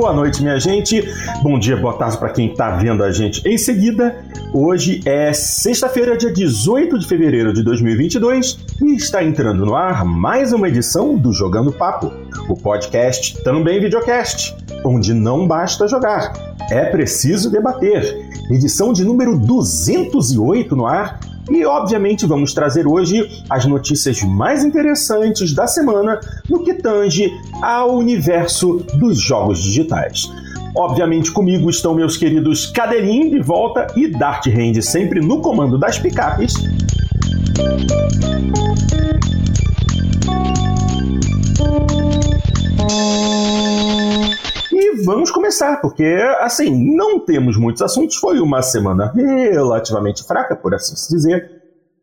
boa noite, minha gente. Bom dia, boa tarde para quem está vendo a gente em seguida. Hoje é sexta-feira, dia 18 de fevereiro de 2022 e está entrando no ar mais uma edição do Jogando Papo, o podcast também videocast, onde não basta jogar, é preciso debater. Edição de número 208 no ar e, obviamente, vamos trazer hoje as notícias mais interessantes da semana no que tange ao universo dos jogos digitais. Obviamente, comigo estão meus queridos Cadelinho de volta e Dart Hand sempre no comando das picapes. E vamos começar, porque assim, não temos muitos assuntos. Foi uma semana relativamente fraca, por assim se dizer.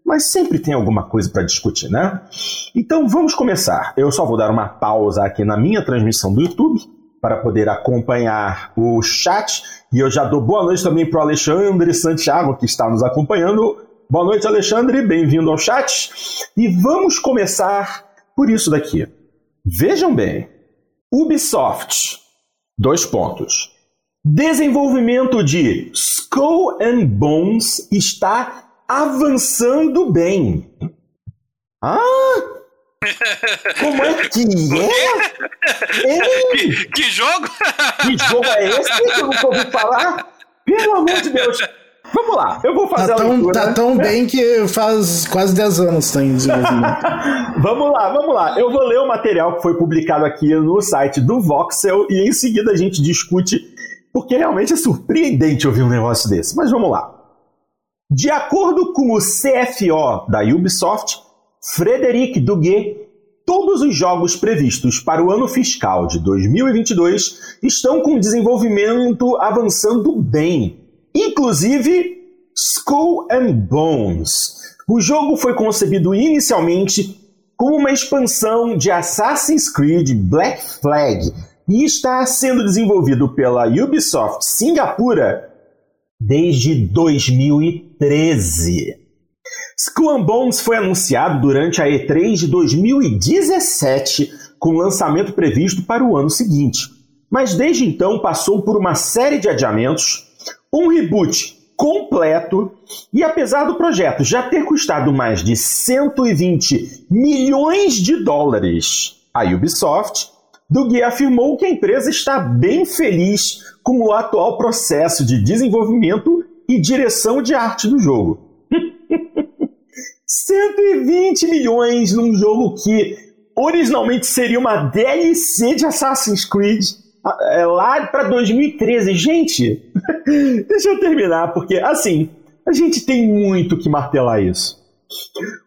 Mas sempre tem alguma coisa para discutir, né? Então vamos começar. Eu só vou dar uma pausa aqui na minha transmissão do YouTube para poder acompanhar o chat. E eu já dou boa noite também para o Alexandre Santiago, que está nos acompanhando. Boa noite, Alexandre, bem-vindo ao chat. E vamos começar por isso daqui. Vejam bem, Ubisoft, dois pontos. Desenvolvimento de Skull and Bones está avançando bem. Ah, como é que é? Que, que, jogo? Que jogo é esse que eu nunca ouvi falar? Pelo amor de Deus. Vamos lá, eu vou fazer tá tão, a leitura. Tá tão bem que faz quase 10 anos tem desenvolvimento. vamos lá, vamos lá. Eu vou ler o material que foi publicado aqui no site do Voxel e em seguida a gente discute, porque realmente é surpreendente ouvir um negócio desse. Mas vamos lá. De acordo com o CFO da Ubisoft, Frederic Duguet, todos os jogos previstos para o ano fiscal de 2022 estão com desenvolvimento avançando bem, inclusive Skull and Bones. O jogo foi concebido inicialmente como uma expansão de Assassin's Creed Black Flag e está sendo desenvolvido pela Ubisoft Singapura desde 2013. Skull and Bones foi anunciado durante a E3 de 2017, com lançamento previsto para o ano seguinte. Mas desde então passou por uma série de adiamentos, um reboot completo e apesar do projeto já ter custado mais de 120 milhões de dólares à Ubisoft, Duguay afirmou que a empresa está bem feliz com o atual processo de desenvolvimento e direção de arte do jogo. 120 milhões num jogo que originalmente seria uma DLC de Assassin's Creed é, lá para 2013. Gente, deixa eu terminar, porque assim, a gente tem muito que martelar isso.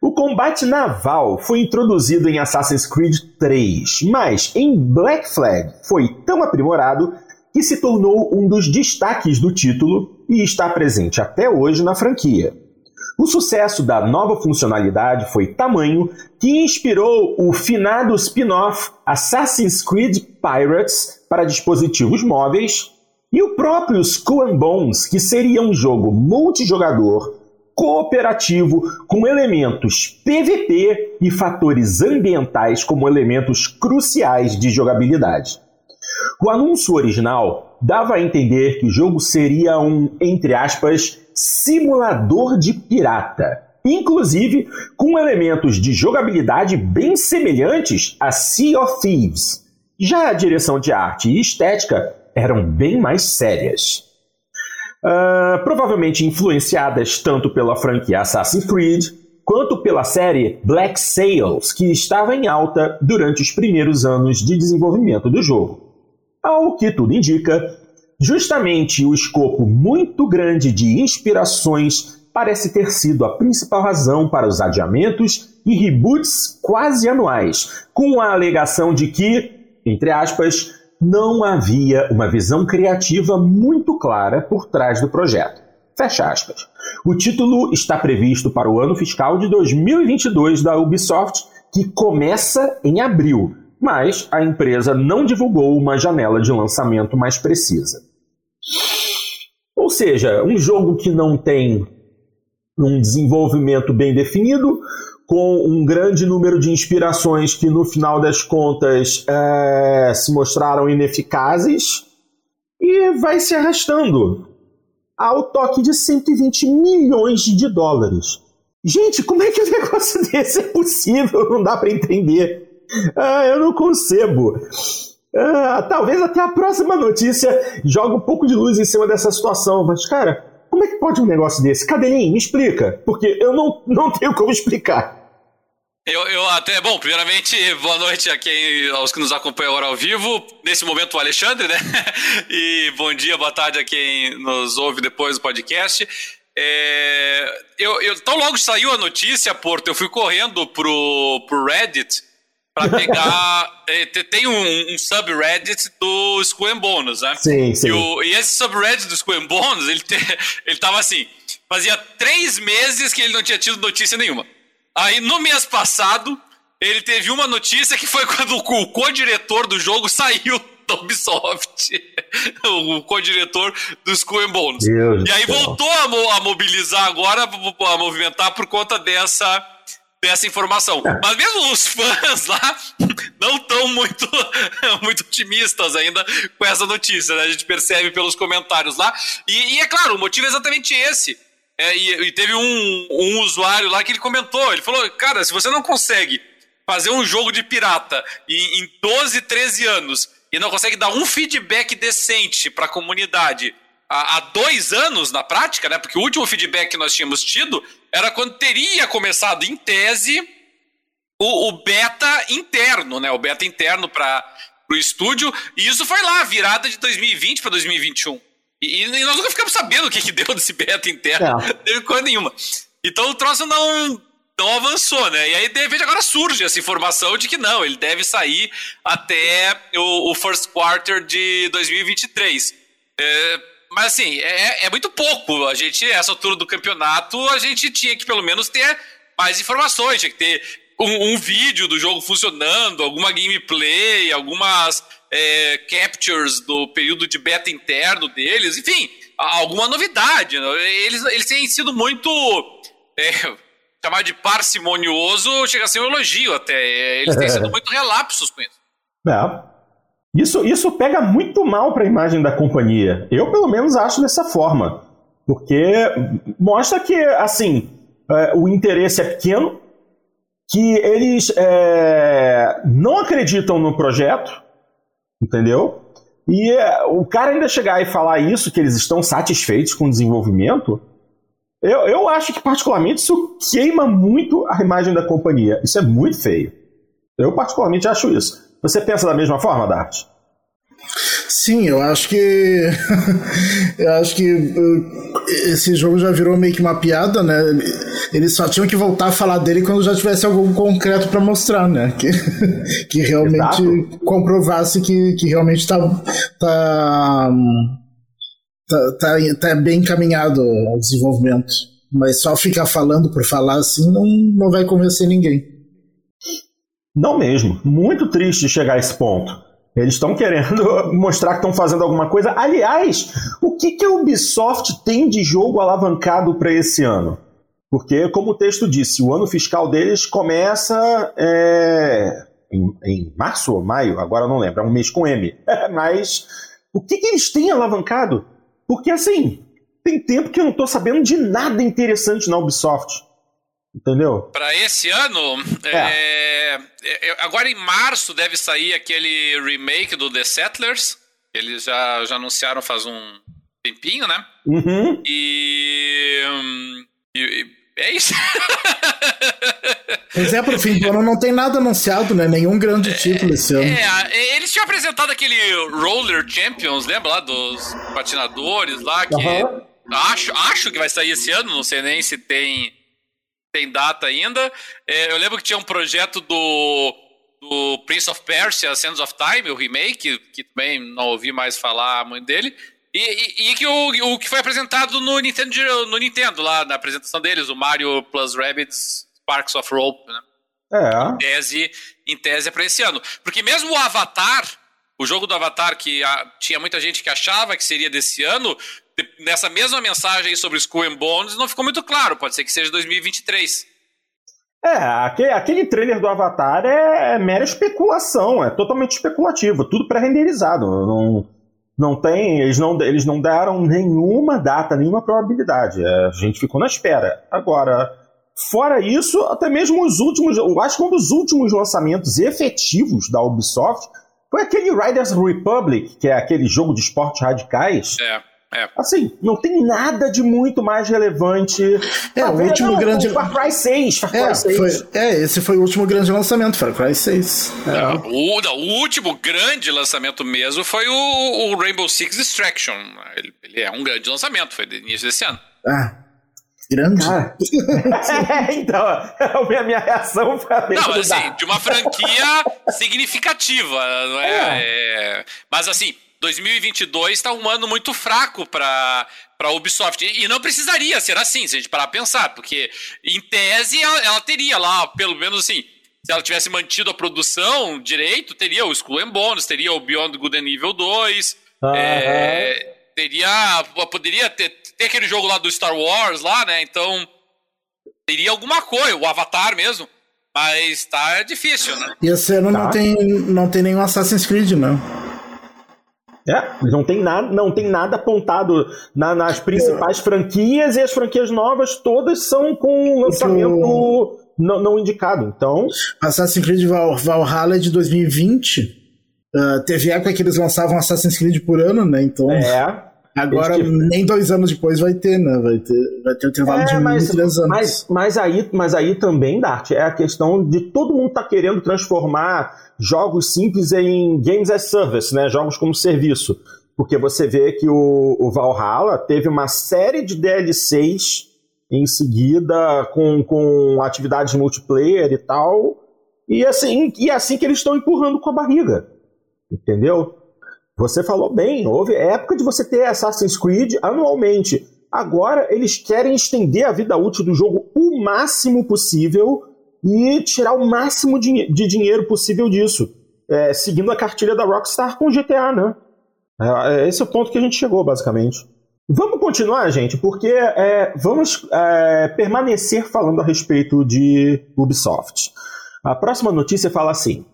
O combate naval foi introduzido em Assassin's Creed 3, mas em Black Flag foi tão aprimorado que se tornou um dos destaques do título e está presente até hoje na franquia. O sucesso da nova funcionalidade foi tamanho que inspirou o finado spin-off Assassin's Creed Pirates para dispositivos móveis e o próprio Skull Bones, que seria um jogo multijogador, cooperativo, com elementos PVP e fatores ambientais como elementos cruciais de jogabilidade. O anúncio original dava a entender que o jogo seria um, entre aspas, simulador de pirata, inclusive com elementos de jogabilidade bem semelhantes a Sea of Thieves. Já a direção de arte e estética eram bem mais sérias. Uh, provavelmente influenciadas tanto pela franquia Assassin's Creed quanto pela série Black Sails, que estava em alta durante os primeiros anos de desenvolvimento do jogo. Ao que tudo indica, justamente o escopo muito grande de inspirações parece ter sido a principal razão para os adiamentos e reboots quase anuais, com a alegação de que, entre aspas, não havia uma visão criativa muito clara por trás do projeto. Fecha aspas. O título está previsto para o ano fiscal de 2022 da Ubisoft, que começa em abril, mas a empresa não divulgou uma janela de lançamento mais precisa. Ou seja, um jogo que não tem um desenvolvimento bem definido, com um grande número de inspirações que no final das contas é, se mostraram ineficazes, e vai se arrastando ao toque de 120 milhões de dólares. Gente, como é que um negócio desse é possível? Não dá para entender. Ah, eu não concebo. Ah, talvez até a próxima notícia jogue um pouco de luz em cima dessa situação, mas, cara, como é que pode um negócio desse? Cadelinho, me explica, porque eu não, não tenho como explicar. Eu, eu até, bom, primeiramente, boa noite a quem, aos que nos acompanham agora ao vivo. Nesse momento, o Alexandre, né? E bom dia, boa tarde a quem nos ouve depois do podcast. É, eu, eu, tão logo saiu a notícia, Porto, eu fui correndo pro, pro Reddit para pegar. é, tem um, um, subreddit do Skull Bones, né? Sim, sim. E, o, e esse subreddit do Skull Bones, ele, te, ele tava assim: fazia três meses que ele não tinha tido notícia nenhuma. Aí no mês passado, ele teve uma notícia que foi quando o co-diretor do jogo saiu da Ubisoft. o co-diretor do Skull Bones. Deus e aí voltou a, mo a, mobilizar agora, a movimentar por conta dessa, dessa informação. É. Mas mesmo os fãs lá não estão muito, muito otimistas ainda com essa notícia, né? A gente percebe pelos comentários lá. E, e é claro, o motivo é exatamente esse é, e, e, teve um, um usuário lá que ele comentou, ele falou, cara, se você não consegue fazer um jogo de pirata em, em 12, 13 anos e não consegue dar um feedback decente para a comunidade há, há dois anos na prática, né? Porque o último feedback que nós tínhamos tido era quando teria começado em tese o, o beta interno, né? O beta interno para o estúdio. E isso foi lá, virada de 2020 para 2021. E, e, nós nunca ficamos sabendo o que, que deu desse beta interno. É. Teve coisa nenhuma. Então o troço não, não avançou, né? E aí, de repente, agora surge essa informação de que não, ele deve sair até o, o first quarter de 2023. É, mas assim, é, é, muito pouco. A gente, essa altura do campeonato, a gente tinha que pelo menos ter mais informações, tinha que ter um, um vídeo do jogo funcionando, alguma gameplay, algumas é, captures do período de beta interno deles, enfim, alguma novidade. Né? Eles, eles têm sido muito. É, chamar de parcimonioso chega a ser um elogio até. Eles têm sido muito relapsos com isso. É. Isso, isso pega muito mal para a imagem da companhia. Eu, pelo menos, acho dessa forma. Porque mostra que, assim, é, o interesse é pequeno, que eles é, não acreditam no projeto, Entendeu? E é, o cara ainda chegar e falar isso, que eles estão satisfeitos com o desenvolvimento, eu, eu acho que particularmente isso queima muito a imagem da companhia. Isso é muito feio. Eu particularmente acho isso. Você pensa da mesma forma, Dart? Sim, eu acho que. eu acho que uh, esse jogo já virou meio que uma piada, né? Eles só tinham que voltar a falar dele quando já tivesse algo concreto para mostrar, né? Que, que realmente Exato. comprovasse que, que realmente tá, tá, tá, tá, tá bem encaminhado o desenvolvimento. Mas só ficar falando por falar assim não, não vai convencer ninguém. Não mesmo. Muito triste chegar a esse ponto. Eles estão querendo mostrar que estão fazendo alguma coisa. Aliás, o que, que a Ubisoft tem de jogo alavancado para esse ano? Porque, como o texto disse, o ano fiscal deles começa é, em, em, março ou maio, agora não lembro, é um mês com M. Mas o que, que eles têm alavancado? Porque, assim, tem tempo que eu não estou sabendo de nada interessante na Ubisoft. Entendeu? Para esse ano, é. É, é, agora em março deve sair aquele remake do The Settlers. Eles já, já anunciaram faz um tempinho, né? Uhum. E, e, e é isso. Pois é, pro fim do ano não tem nada anunciado, né? Nenhum grande título esse ano. É, eles tinham apresentado aquele Roller Champions, lembra lá dos patinadores lá, que uhum. acho, acho que vai sair esse ano, não sei nem se tem tem data ainda. É, eu lembro que tinha um projeto do, do Prince of Persia, Sands of Time, o remake, que também não ouvi mais falar muito dele. E, e, e que o, o que foi apresentado no Nintendo, no Nintendo, lá na apresentação deles, o Mario Plus Rabbids Sparks of Rope, né? É. Em tese, em tese é para esse ano. Porque mesmo o Avatar, o jogo do Avatar, que a, tinha muita gente que achava que seria desse ano, nessa mesma mensagem sobre Skull and Bones não ficou muito claro. Pode ser que seja 2023. É, aquele, aquele trailer do Avatar é, é mera especulação, é totalmente especulativo, tudo pré-renderizado. Não, Não tem, eles não, eles não deram nenhuma data, nenhuma probabilidade. É, a gente ficou na espera. Agora, fora isso, até mesmo os últimos, eu acho que um dos últimos lançamentos efetivos da Ubisoft foi aquele Riders Republic, que é aquele jogo de esportes radicais. É. É. Assim, não tem nada de muito mais relevante. É, o último não, grande. Far Cry 6. Far Cry É, 6. foi, é, esse foi o último grande lançamento, Far Cry 6. É. Ah, O, não, o último grande lançamento mesmo foi o, o Rainbow Six Extraction. Ele, ele é um grande lançamento, foi do início desse ano. Ah, grande? Cara. É, então, a minha, minha reação foi a mesma. Não, assim, de uma franquia significativa, não é? É, Mas assim, 2022 está um ano muito fraco para para Ubisoft e não precisaria ser assim, se a gente parar pra pensar, porque em tese ela, ela teria lá, pelo menos assim, se ela tivesse mantido a produção direito, teria o Skull and Bones, teria o Beyond Good and Evil 2, Aham. é, teria, poderia ter, ter aquele jogo lá do Star Wars lá, né? Então teria alguma coisa, o Avatar mesmo. Mas tá difícil, né? E esse ano Tá. não, tem, não tem nenhum Assassin's Creed, não. É, não tem nada, não tem nada apontado na- nas principais franquias e as franquias novas todas são com lançamento não, não indicado. Então, Assassin's Creed Val- Valhalla é de 2020. Ah, teve época que eles lançavam Assassin's Creed por ano, né? Então, é. Agora nem dois anos depois vai ter, né? Vai ter, vai ter o intervalo de É, mínimo mas, três anos. mas, mas, aí, mas aí também, Dart, é a questão de todo mundo tá querendo transformar jogos simples em games as service, né? Jogos como serviço. Porque você vê que o, o Valhalla teve uma série de DLCs em seguida com, com atividades multiplayer e tal. E assim, e é assim que eles estão empurrando com a barriga. Entendeu? Você falou bem, houve época de você ter Assassin's Creed anualmente. Agora eles querem estender a vida útil do jogo o máximo possível e tirar o máximo de, dinheiro possível disso. É, seguindo a cartilha da Rockstar com GTA, né? É, esse é o ponto que a gente chegou, basicamente. Vamos continuar, gente, porque é, vamos é, permanecer falando a respeito de Ubisoft. A próxima notícia fala assim: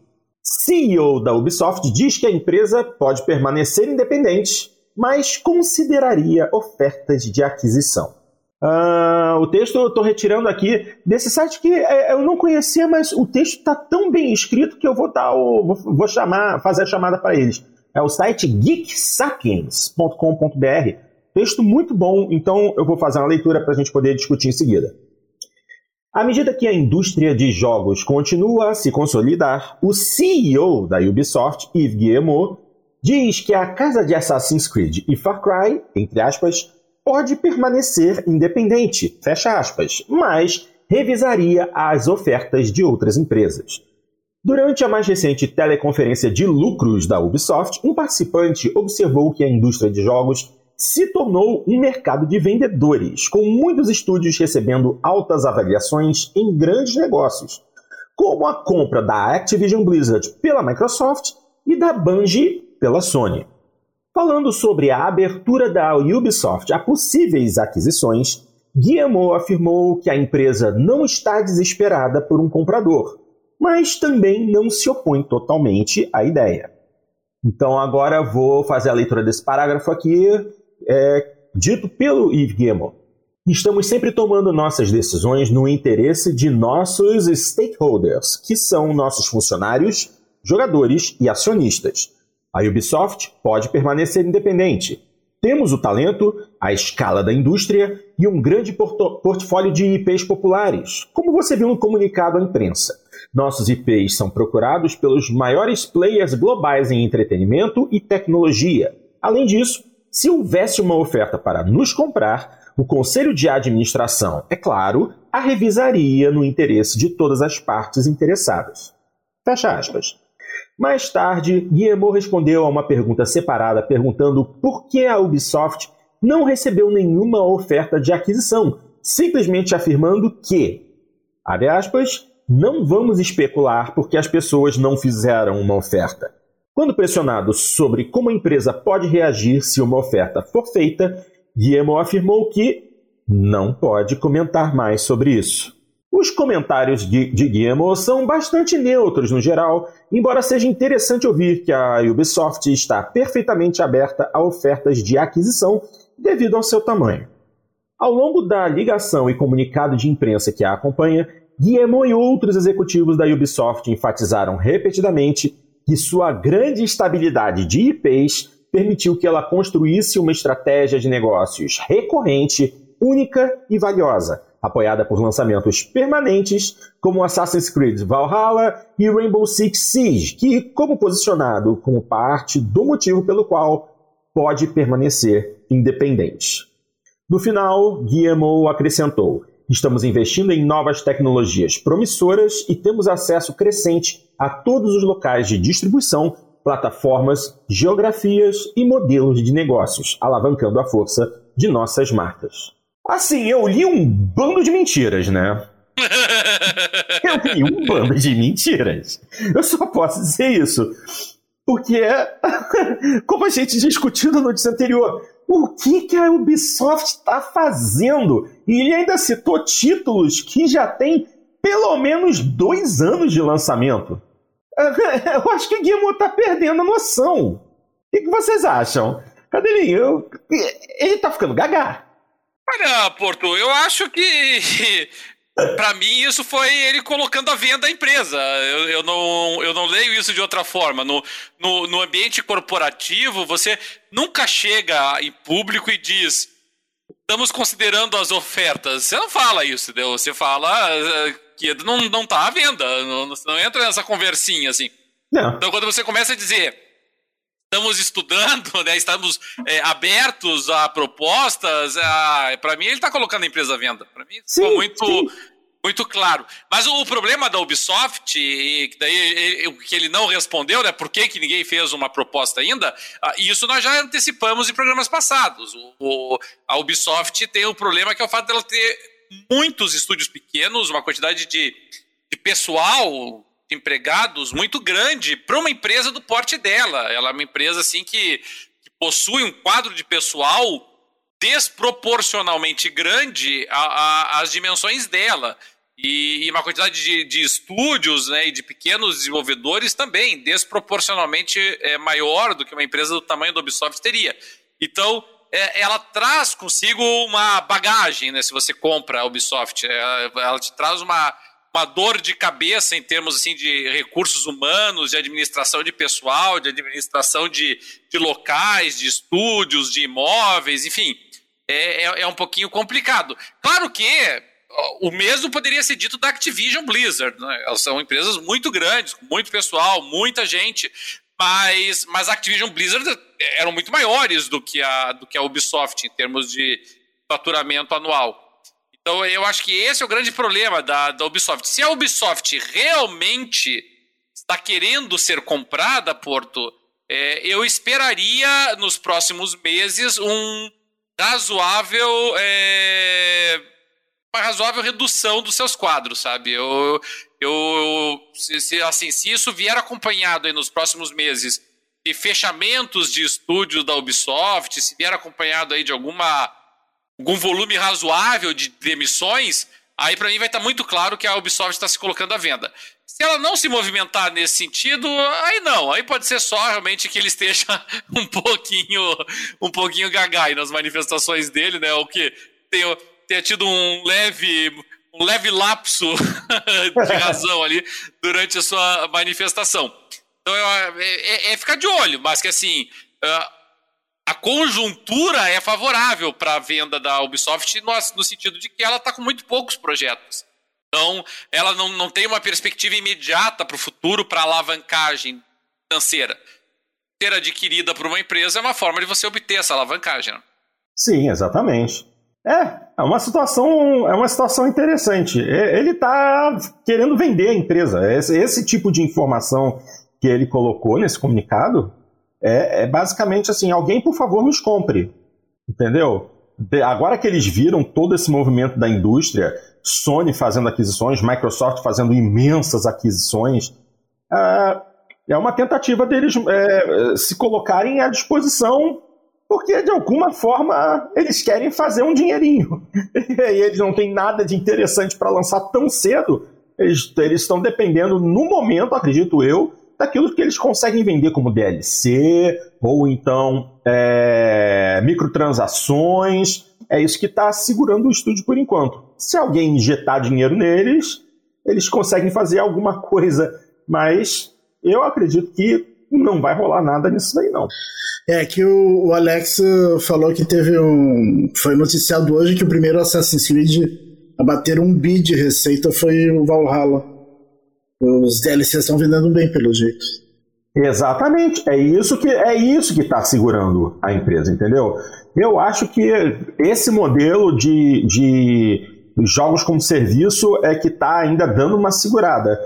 CEO da Ubisoft diz que a empresa pode permanecer independente, mas consideraria ofertas de aquisição. Ah, o texto eu estou retirando aqui desse site que é, eu não conhecia, mas o texto está tão bem escrito que eu vou dar o, vou chamar, fazer a chamada para eles. É o site geeksapiens.com.br. Texto muito bom, então eu vou fazer uma leitura para a gente poder discutir em seguida. À medida que a indústria de jogos continua a se consolidar, o CEO da Ubisoft, Yves Guillemot, diz que a casa de Assassin's Creed e Far Cry, entre aspas, pode permanecer independente, fecha aspas, mas revisaria as ofertas de outras empresas. Durante a mais recente teleconferência de lucros da Ubisoft, um participante observou que a indústria de jogos se tornou um mercado de vendedores, com muitos estúdios recebendo altas avaliações em grandes negócios, como a compra da Activision Blizzard pela Microsoft e da Bungie pela Sony. Falando sobre a abertura da Ubisoft a possíveis aquisições, Guillemot afirmou que a empresa não está desesperada por um comprador, mas também não se opõe totalmente à ideia. Então agora vou fazer a leitura desse parágrafo aqui, é, dito pelo Yves Guillemot. Estamos sempre tomando nossas decisões no interesse de nossos stakeholders, que são nossos funcionários, jogadores e acionistas. A Ubisoft pode permanecer independente. Temos o talento, a escala da indústria e um grande portfólio de IPs populares, como você viu no comunicado à imprensa. Nossos IPs são procurados pelos maiores players globais em entretenimento e tecnologia. Além disso, se houvesse uma oferta para nos comprar, o conselho de administração, é claro, a revisaria no interesse de todas as partes interessadas. Fecha aspas. Mais tarde, Guillemot respondeu a uma pergunta separada perguntando por que a Ubisoft não recebeu nenhuma oferta de aquisição, simplesmente afirmando que, abre aspas, não vamos especular porque as pessoas não fizeram uma oferta. Quando pressionado sobre como a empresa pode reagir se uma oferta for feita, Guillemot afirmou que não pode comentar mais sobre isso. Os comentários de, de Guillermo são bastante neutros no geral, embora seja interessante ouvir que a Ubisoft está perfeitamente aberta a ofertas de aquisição devido ao seu tamanho. Ao longo da ligação e comunicado de imprensa que a acompanha, Guillermo e outros executivos da Ubisoft enfatizaram repetidamente que sua grande estabilidade de IPs permitiu que ela construísse uma estratégia de negócios recorrente, única e valiosa, apoiada por lançamentos permanentes como Assassin's Creed Valhalla e Rainbow Six Siege, que, como posicionado como parte do motivo pelo qual pode permanecer independente. No final, Guillermo acrescentou: Estamos investindo em novas tecnologias promissoras e temos acesso crescente a todos os locais de distribuição, plataformas, geografias e modelos de negócios, alavancando a força de nossas marcas. Assim, eu li um bando de mentiras, né? eu li um bando de mentiras. Eu só posso dizer isso. Porque, como a gente discutiu na notícia anterior, o que, que a Ubisoft está fazendo? E ele ainda citou títulos que já têm pelo menos dois anos de lançamento. Eu acho que o Guilherme está perdendo a noção. O que, vocês acham? Cadelinho, ele está ficando gaga. Olha, Porto, eu acho que para mim, isso foi ele colocando a venda a empresa. Eu, eu, não, eu não leio isso de outra forma. No, no, no, ambiente corporativo, você nunca chega em público e diz: estamos considerando as ofertas. Você não fala isso, entendeu? Você fala eh, que não, não tá à venda. Não, não entra nessa conversinha assim. Não. Então, quando você começa a dizer estamos estudando, né? Estamos é, abertos a propostas. Para mim, ele está colocando a empresa à venda. Para mim, sim, ficou muito, sim. muito claro. Mas o, o, problema da Ubisoft, e daí o que ele não respondeu, né? Por que, que ninguém fez uma proposta ainda? Ah, isso nós já antecipamos em programas passados. O, o, a Ubisoft tem o um problema que é o fato dela ter muitos estúdios pequenos, uma quantidade de, de pessoal de empregados muito grande para uma empresa do porte dela. Ela é uma empresa assim que, que possui um quadro de pessoal desproporcionalmente grande às dimensões dela. E, e, uma quantidade de, de estúdios né, e de pequenos desenvolvedores também, desproporcionalmente é, maior do que uma empresa do tamanho da Ubisoft teria. Então, é, ela traz consigo uma bagagem, né, se você compra a Ubisoft. Ela, ela te traz uma, uma dor de cabeça em termos assim de recursos humanos, de administração de pessoal, de administração de, de locais, de estúdios, de imóveis, enfim, é, é, é um pouquinho complicado. Claro que o mesmo poderia ser dito da Activision Blizzard. Né? Elas são empresas muito grandes, com muito pessoal, muita gente. Mas, mas a Activision Blizzard eram muito maiores do que, a, do que a Ubisoft em termos de faturamento anual. Então eu acho que esse é o grande problema da, da Ubisoft. Se a Ubisoft realmente está querendo ser comprada, Porto, é, eu esperaria nos próximos meses um razoável. É, uma razoável redução dos seus quadros, sabe? Eu, eu se, se, assim, se isso vier acompanhado nos próximos meses de fechamentos de estúdios da Ubisoft, se vier acompanhado aí de alguma algum volume razoável de demissões, aí para mim vai estar tá muito claro que a Ubisoft está se colocando à venda. Se ela não se movimentar nesse sentido, aí não, aí pode ser só realmente que ele esteja um pouquinho, um pouquinho gagai nas manifestações dele, né? O que tenha, tenha tido um leve, um leve lapso de razão ali durante a sua manifestação. Então é, é, é ficar de olho, mas que assim, uh, a conjuntura é favorável para a venda da Ubisoft no, sentido de que ela está com muito poucos projetos. Então, ela não, não tem uma perspectiva imediata para o futuro para alavancagem financeira. Ser adquirida por uma empresa é uma forma de você obter essa alavancagem. Né? Sim, exatamente. É, é uma situação, é uma situação interessante. Ele está querendo vender a empresa. Esse, esse tipo de informação que ele colocou nesse comunicado é, é basicamente assim: alguém, por favor, nos compre. Entendeu? De, agora que eles viram todo esse movimento da indústria, Sony fazendo aquisições, Microsoft fazendo imensas aquisições, é, é uma tentativa deles é, se colocarem à disposição porque de alguma forma eles querem fazer um dinheirinho. E eles não têm nada de interessante para lançar tão cedo. Eles, eles estão dependendo, no momento, acredito eu, daquilo que eles conseguem vender como DLC, ou então é, microtransações. É isso que está segurando o estúdio por enquanto. Se alguém injetar dinheiro neles, eles conseguem fazer alguma coisa. Mas eu acredito que não vai rolar nada nisso daí, não. É que o, o Alex falou que teve um. Foi noticiado hoje que o primeiro Assassin's Creed a bater um bi de receita foi o Valhalla. Os DLCs estão vendendo bem, pelo jeito. Exatamente, é isso que é isso que está segurando a empresa, entendeu? Eu acho que esse modelo de, de jogos como serviço é que está ainda dando uma segurada,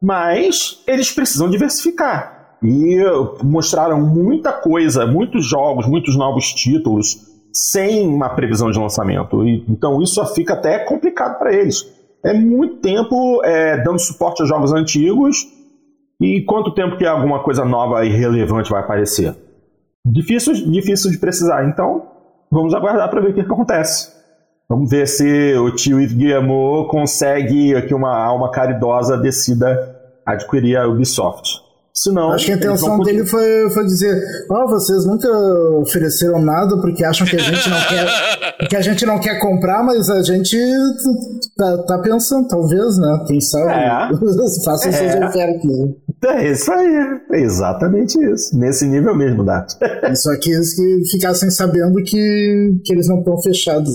mas eles precisam diversificar e mostraram muita coisa, muitos jogos, muitos novos títulos sem uma previsão de lançamento. E, então isso fica até complicado para eles. É muito tempo é, dando suporte a jogos antigos e quanto tempo que alguma coisa nova e relevante vai aparecer? Difícil, difícil de precisar. Então vamos aguardar para ver o que acontece. Vamos ver se o tio Yves Guillemot consegue que uma alma caridosa decida adquirir a Ubisoft. Senão, Acho que a intenção dele foi, foi dizer: Ó, oh, vocês nunca ofereceram nada porque acham que a gente não quer que a gente não quer comprar, mas a gente tá, tá pensando, talvez, né? Quem sabe? É. Façam é. suas ofertas. É isso aí, é exatamente isso. Nesse nível mesmo, Dato. Só que eles que ficassem sabendo que, que eles não estão fechados.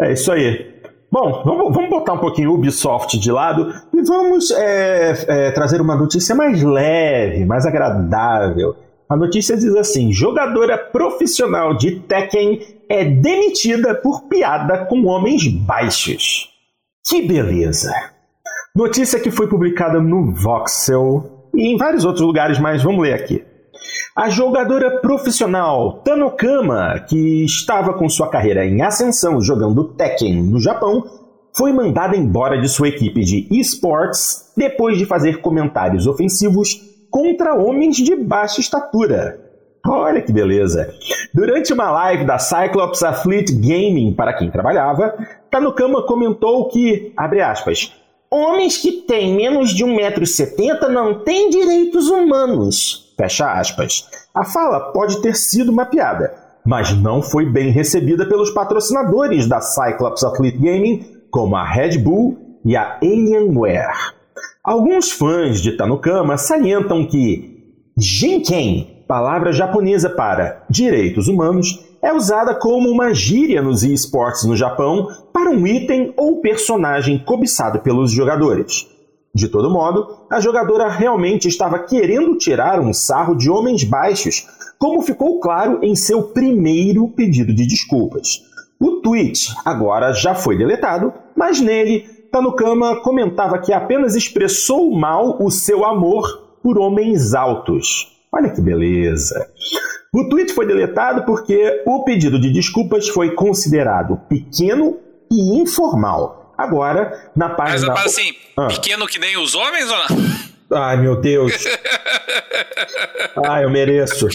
É isso aí. Bom, vamos, vamos botar um pouquinho Ubisoft de lado e vamos é, é, trazer uma notícia mais leve, mais agradável. A notícia diz assim: jogadora profissional de Tekken é demitida por piada com homens baixos. Que beleza! Notícia que foi publicada no Voxel e em vários outros lugares, mas vamos ler aqui. A jogadora profissional Tanokama, que estava com sua carreira em ascensão jogando Tekken no Japão, foi mandada embora de sua equipe de esports depois de fazer comentários ofensivos contra homens de baixa estatura. Olha que beleza! Durante uma live da Cyclops Athlete Gaming para quem trabalhava, Tanokama comentou que, abre aspas, homens que têm menos de 1,70m não têm direitos humanos. Fecha aspas. A fala pode ter sido uma piada, mas não foi bem recebida pelos patrocinadores da Cyclops Athlete Gaming, como a Red Bull e a Alienware. Alguns fãs de Tanukama salientam que Jinken, palavra japonesa para direitos humanos, é usada como uma gíria nos esportes no Japão para um item ou personagem cobiçado pelos jogadores. De todo modo, a jogadora realmente estava querendo tirar um sarro de homens baixos, como ficou claro em seu primeiro pedido de desculpas. O tweet agora já foi deletado, mas nele, Tanukama comentava que apenas expressou mal o seu amor por homens altos. Olha que beleza! O tweet foi deletado porque o pedido de desculpas foi considerado pequeno e informal Agora, na página. Mas, assim, ah. pequeno que nem os homens ou não? Ai, meu Deus. Ai, eu mereço.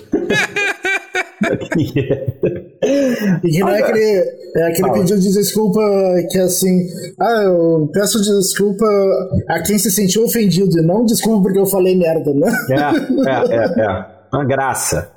e que não é aquele, é aquele pedido de desculpa que é assim, ah, eu peço desculpa a quem se sentiu ofendido, e não desculpa porque eu falei merda, né? É, é, é, é. Uma graça.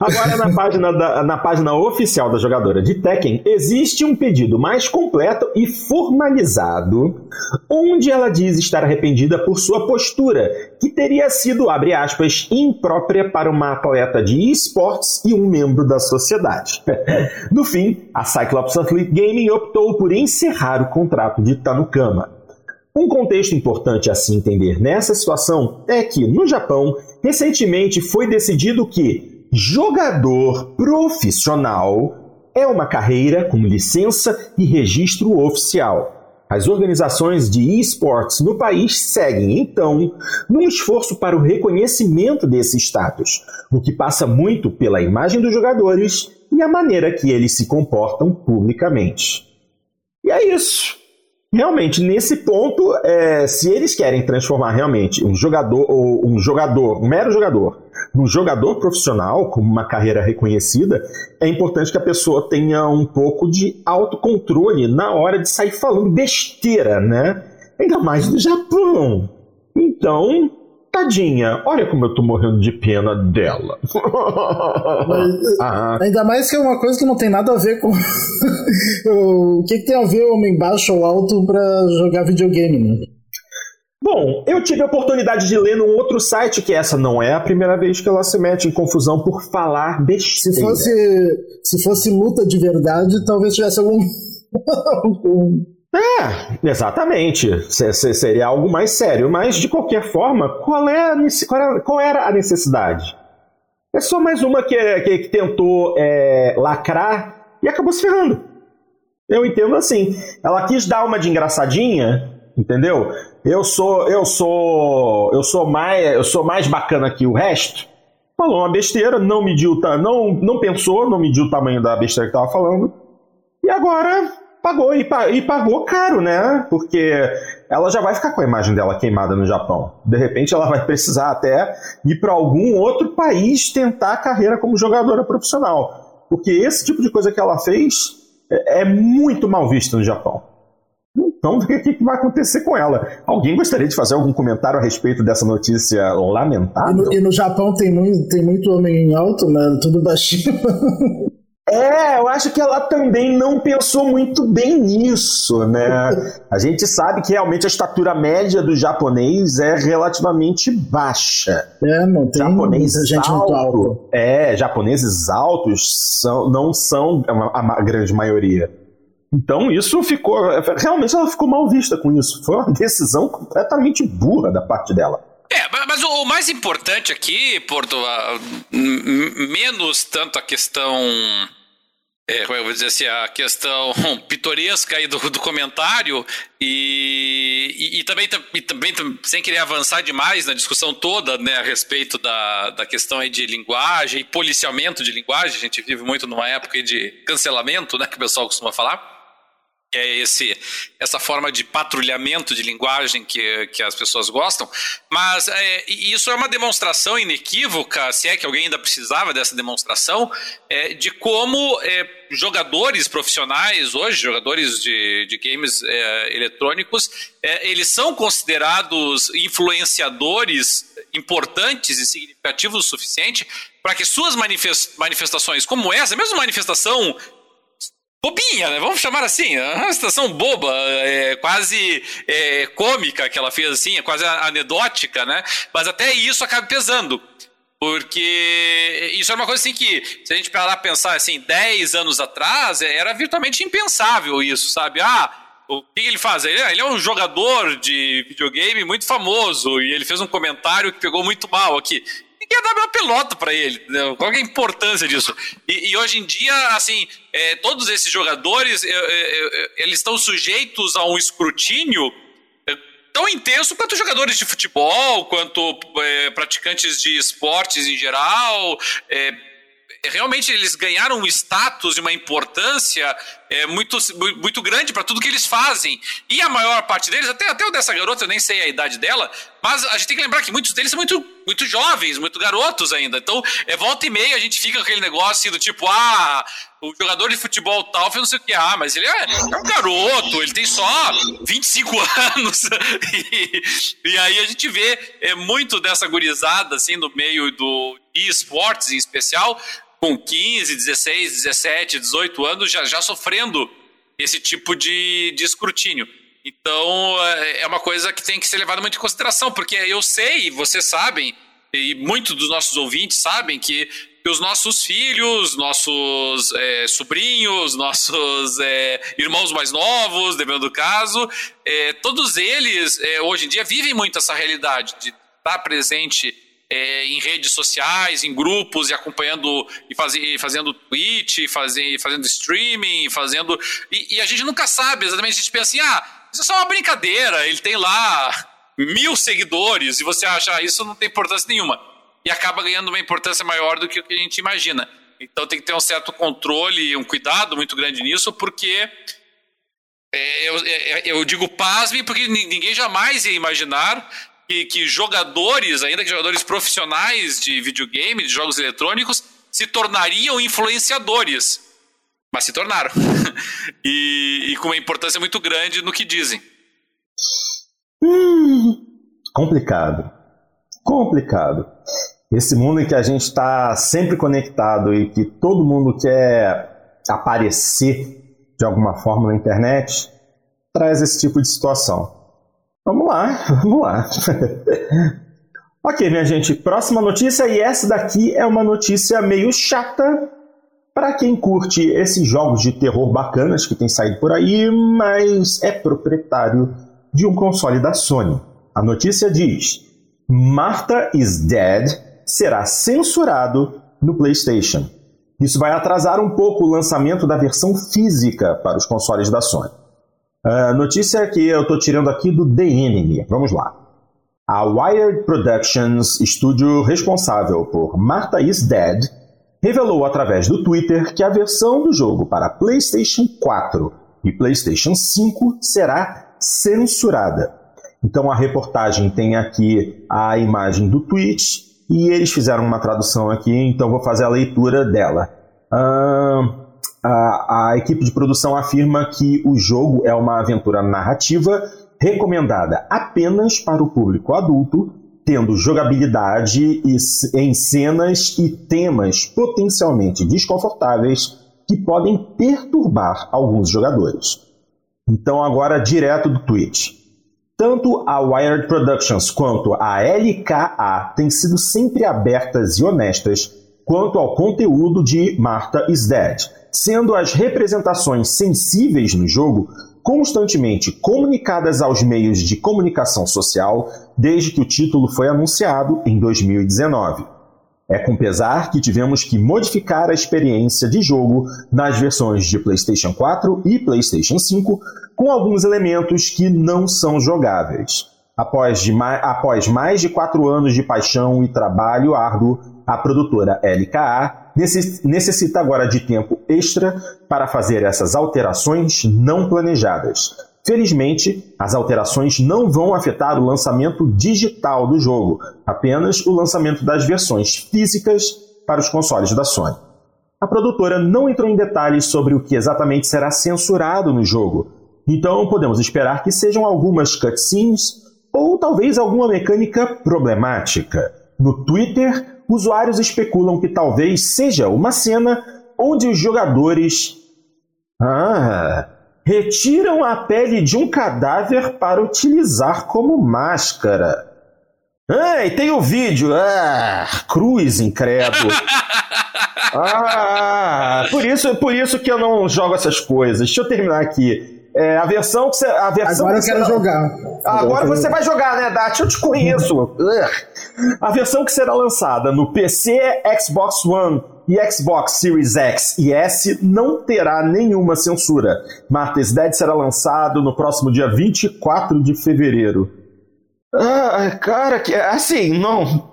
Agora, na página, da, na página oficial da jogadora de Tekken, existe um pedido mais completo e formalizado, onde ela diz estar arrependida por sua postura, que teria sido, abre aspas, imprópria para uma atleta de esportes e um membro da sociedade. no fim, a Cyclops Athlete Gaming optou por encerrar o contrato de Tanukama. Um contexto importante a se entender nessa situação é que, no Japão, recentemente foi decidido que Jogador profissional é uma carreira com licença e registro oficial. As organizações de esportes no país seguem, então, num esforço para o reconhecimento desse status, o que passa muito pela imagem dos jogadores e a maneira que eles se comportam publicamente. E é isso. realmente, nesse ponto, é, se eles querem transformar realmente um jogador, ou um jogador, um mero jogador, num jogador profissional, com uma carreira reconhecida, é importante que a pessoa tenha um pouco de autocontrole na hora de sair falando besteira, né? Ainda mais do Japão. Então, tadinha, olha como eu tô morrendo de pena dela. Mas, ah. Ainda mais que é uma coisa que não tem nada a ver com. o que, que, tem a ver homem baixo ou alto para jogar videogame, né? Bom, eu tive a oportunidade de ler num outro site que essa não é a primeira vez que ela se mete em confusão por falar besteira. Se fosse, se fosse luta de verdade, talvez tivesse algum. É, exatamente. seria algo mais sério. Mas, de qualquer forma, qual, é a, qual era a necessidade? É só mais uma que, que, que tentou é, lacrar e acabou se ferrando. Eu entendo assim. Ela quis dar uma de engraçadinha, entendeu? Eu sou, eu sou, eu sou mais, eu sou mais bacana que o resto. Falou uma besteira, não mediu, não, não pensou, não mediu o tamanho da besteira que estava falando. E agora pagou e, e, pagou caro, né? Porque ela já vai ficar com a imagem dela queimada no Japão. De repente ela vai precisar até ir para algum outro país tentar a carreira como jogadora profissional. Porque esse tipo de coisa que ela fez é, é muito mal visto no Japão. Então, ver o que vai acontecer com ela. Alguém gostaria de fazer algum comentário a respeito dessa notícia lamentável? E no, e no Japão tem muito, tem muito homem alto, né? Tudo baixinho. É, eu acho que ela também não pensou muito bem nisso, né? A gente sabe que realmente a estatura média do japonês é relativamente baixa. É, não tem japonês gente alto, muito alto. É, japoneses altos são, não são a, a grande maioria. Então isso ficou. Realmente ela ficou mal vista com isso. Foi uma decisão completamente burra da parte dela. É, mas o mais importante aqui, Porto, menos tanto a questão é, como eu vou dizer assim, a questão pitoresca aí do, do comentário e, e, e, também, e também, sem querer avançar demais na discussão toda né, a respeito da, da questão aí de linguagem e policiamento de linguagem, a gente vive muito numa época de cancelamento, né, que o pessoal costuma falar que é esse, essa forma de patrulhamento de linguagem que, que as pessoas gostam, mas é, isso é uma demonstração inequívoca, se é que alguém ainda precisava dessa demonstração, é, de como é, jogadores profissionais hoje, jogadores de, de games é, eletrônicos, é, eles são considerados influenciadores importantes e significativos o suficiente para que suas manifestações como essa, mesmo manifestação bobinha, né? Vamos chamar assim, é uma situação boba, é, quase é, cômica que ela fez assim, é quase anedótica, né? Mas até isso acaba pesando. Porque isso é uma coisa assim que, se a gente parar pensar assim, 10 anos atrás, é, era virtualmente impensável isso, sabe? Ah, o que ele faz? Ele, ele é um jogador de videogame muito famoso e ele fez um comentário que pegou muito mal aqui ninguém dar uma pelota para ele. Entendeu? Qual é a importância disso? E, e hoje em dia, assim, é, todos esses jogadores, é, é, é eles estão sujeitos a um escrutínio é, tão intenso quanto jogadores de futebol, quanto é, praticantes de esportes em geral. realmente eles ganharam um status e uma importância é, muito, muito grande para tudo que eles fazem. E a maior parte deles, até, até o dessa garota, eu nem sei a idade dela, mas a gente tem que lembrar que muitos deles são muito, muito jovens, muito garotos ainda. Então, é volta e meia a gente fica com aquele negócio do tipo, ah, o jogador de futebol tal fez não sei o que, ah, mas ele é, é um garoto, ele tem só 25 anos. e, e aí a gente vê é, muito dessa gurizada, assim, no meio do esportes em especial, com 15, 16, 17, 18 anos já, já sofrendo esse tipo de, de escrutínio. Então, é, é uma coisa que tem que ser levada muito em consideração, porque eu sei, vocês sabem, e muitos dos nossos ouvintes sabem que, que os nossos filhos, nossos é, sobrinhos, nossos é, irmãos mais novos, dependendo do caso, é, todos eles, é, hoje em dia, vivem muito essa realidade de estar presente é, em redes sociais, em grupos, e acompanhando e, faz, e fazendo tweet, fazendo, fazendo streaming, fazendo. E, e, a gente nunca sabe exatamente, a gente pensa assim, ah, isso é só uma brincadeira, ele tem lá mil seguidores, e você acha, ah, isso não tem importância nenhuma. E acaba ganhando uma importância maior do que o que a gente imagina. Então tem que ter um certo controle, um cuidado muito grande nisso, porque é, eu, é, eu digo pasme porque ninguém jamais ia imaginar que, que jogadores, ainda que jogadores profissionais de videogame, de jogos eletrônicos, se tornariam influenciadores. Mas se tornaram. e, e, com uma importância muito grande no que dizem. Hum, complicado. Complicado. Esse mundo em que a gente está sempre conectado e que todo mundo quer aparecer de alguma forma na internet, traz esse tipo de situação. Vamos lá, vamos lá. ok, minha gente, próxima notícia, e essa daqui é uma notícia meio chata para quem curte esses jogos de terror bacanas que tem saído por aí, mas é proprietário de um console da Sony. A notícia diz: Martha is Dead será censurado no PlayStation. Isso vai atrasar um pouco o lançamento da versão física para os consoles da Sony. A notícia que eu estou tirando aqui do The Enemy. Vamos lá. A Wired Productions, estúdio responsável por Martha is Dead, revelou através do Twitter que a versão do jogo para PlayStation 4 e PlayStation 5 será censurada. Então a reportagem tem aqui a imagem do tweet e eles fizeram uma tradução aqui, então vou fazer a leitura dela. Uh, a, a equipe de produção afirma que o jogo é uma aventura narrativa recomendada apenas para o público adulto, tendo jogabilidade em cenas e temas potencialmente desconfortáveis que podem perturbar alguns jogadores. Então, agora direto do Twitch. Tanto a Wired Productions quanto a LKA têm sido sempre abertas e honestas quanto ao conteúdo de Martha is Dead, sendo as representações sensíveis no jogo constantemente comunicadas aos meios de comunicação social desde que o título foi anunciado em 2019. É com pesar que tivemos que modificar a experiência de jogo nas versões de PlayStation 4 e PlayStation 5 com alguns elementos que não são jogáveis. Após, de, após mais de quatro anos de paixão e trabalho árduo, a produtora LKA necessita agora de tempo extra para fazer essas alterações não planejadas. Felizmente, as alterações não vão afetar o lançamento digital do jogo, apenas o lançamento das versões físicas para os consoles da Sony. A produtora não entrou em detalhes sobre o que exatamente será censurado no jogo, então podemos esperar que sejam algumas cutscenes ou talvez alguma mecânica problemática. No Twitter, usuários especulam que talvez seja uma cena onde os jogadores ah, retiram a pele de um cadáver para utilizar como máscara. Ah, e tem o vídeo. Ah, cruz, incrédulo. Ah, por isso, por isso que eu não jogo essas coisas. Deixa eu terminar aqui. É, a versão que você. A versão Agora eu quero será... jogar. Agora, Agora você jogar. vai jogar, né, Dati? Eu te conheço. a versão que será lançada no PC, Xbox One e Xbox Series X e S não terá nenhuma censura. Martha's Dead será lançado no próximo dia 24 de fevereiro. Ah, cara, que assim, não.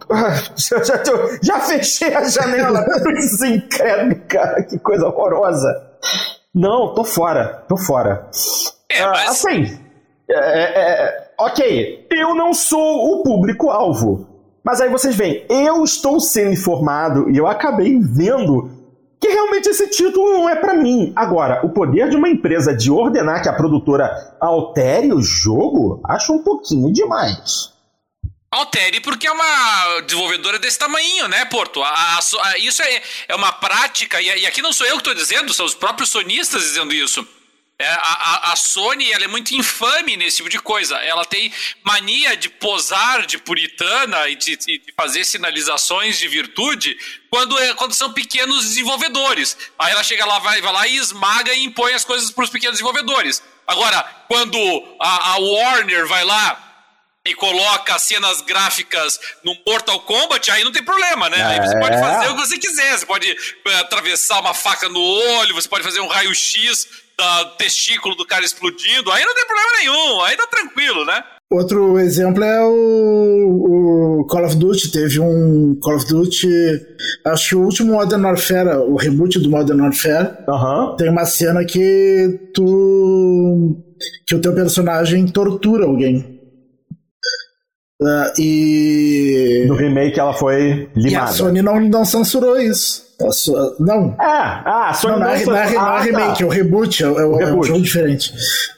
Já, já, já fechei a janela. Incrédulo, cara, que coisa horrorosa. Não, tô fora, tô fora. É, ah, mas... Assim, é, é, ok, eu não sou o público-alvo. Mas aí vocês veem, eu estou sendo informado e eu acabei vendo que realmente esse título não é para mim. Agora, o poder de uma empresa de ordenar que a produtora altere o jogo, acho um pouquinho demais. Altere porque é uma desenvolvedora desse tamanho, né, Porto? A, a, a, isso é, é uma prática, e, e, aqui não sou eu que estou dizendo, são os próprios sonistas dizendo isso. É, a, a, Sony ela é muito infame nesse tipo de coisa. Ela tem mania de posar de puritana e de, de fazer sinalizações de virtude quando, é, quando são pequenos desenvolvedores. Aí ela chega lá, vai, vai lá e esmaga e impõe as coisas para os pequenos desenvolvedores. Agora, quando a, a Warner vai lá e coloca cenas gráficas no Mortal Kombat, aí não tem problema, né? É. Aí você pode é. fazer o que você quiser. Você pode eh, atravessar uma faca no olho, você pode fazer um raio-x do testículo do cara explodindo. Aí não tem problema nenhum, aí tá tranquilo, né? Outro exemplo é o, o, Call of Duty. Teve um Call of Duty, acho que o último Modern Warfare, o reboot do Modern Warfare, uhum. tem uma cena que tu que o teu personagem tortura alguém. Uh, e. No remake ela foi limada. E a Sony não, não censurou isso. Não. Ah, ah, a Sony não, não, não, é, não, é, não é remake, tá. é o reboot, é, é, o reboot. é um jogo diferente.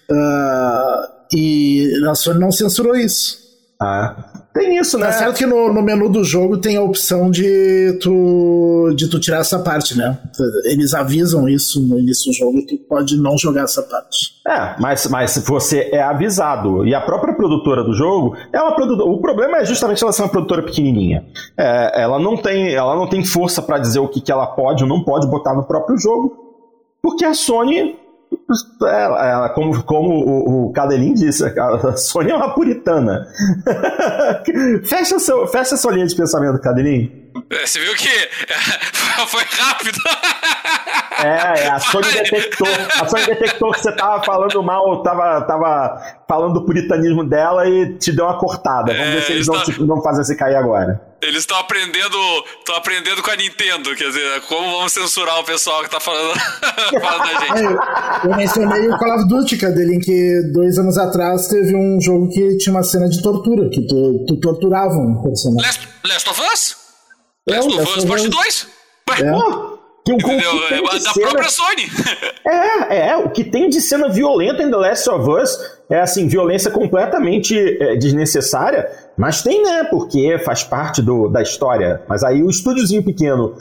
Uh, e a Sony não censurou isso. Ah. Tem isso, né? Tá certo que no, no, menu do jogo tem a opção de tu, de tu tirar essa parte, né? Eles avisam isso no início do jogo e tu pode não jogar essa parte. É, mas, mas você é avisado. E a própria produtora do jogo é uma produtora. O problema é justamente ela ser uma produtora pequenininha. É, ela, não tem, ela não tem força para dizer o que, que ela pode ou não pode botar no próprio jogo. Porque a Sony ela, ela, como, como o, o Cadelin disse, a Sônia é uma puritana. fecha, seu, fecha sua linha de pensamento, Cadelin. É, você viu que foi rápido. É, é, a Sony detectou. A Sony detectou que você tava falando mal, tava, tava falando do puritanismo dela e te deu uma cortada. Vamos é, ver se eles não, tá... não fazem você cair agora. Eles estão aprendendo, estão aprendendo com a Nintendo, quer dizer, como vamos censurar o pessoal que tá falando, falando da gente. Eu, eu mencionei o Call of Duty, dele em que dois anos atrás teve um jogo que tinha uma cena de tortura, que tu, tu torturava um personagem. Last, Last of Us? É, Last of Us Part 2? Ué, é. Tem um Entendeu? É, da cena... própria Sony. É, é. O que tem de cena violenta em The Last of Us é, assim, violência completamente é, desnecessária, mas tem, né? Porque faz parte do, da história. Mas aí o estúdiozinho pequeno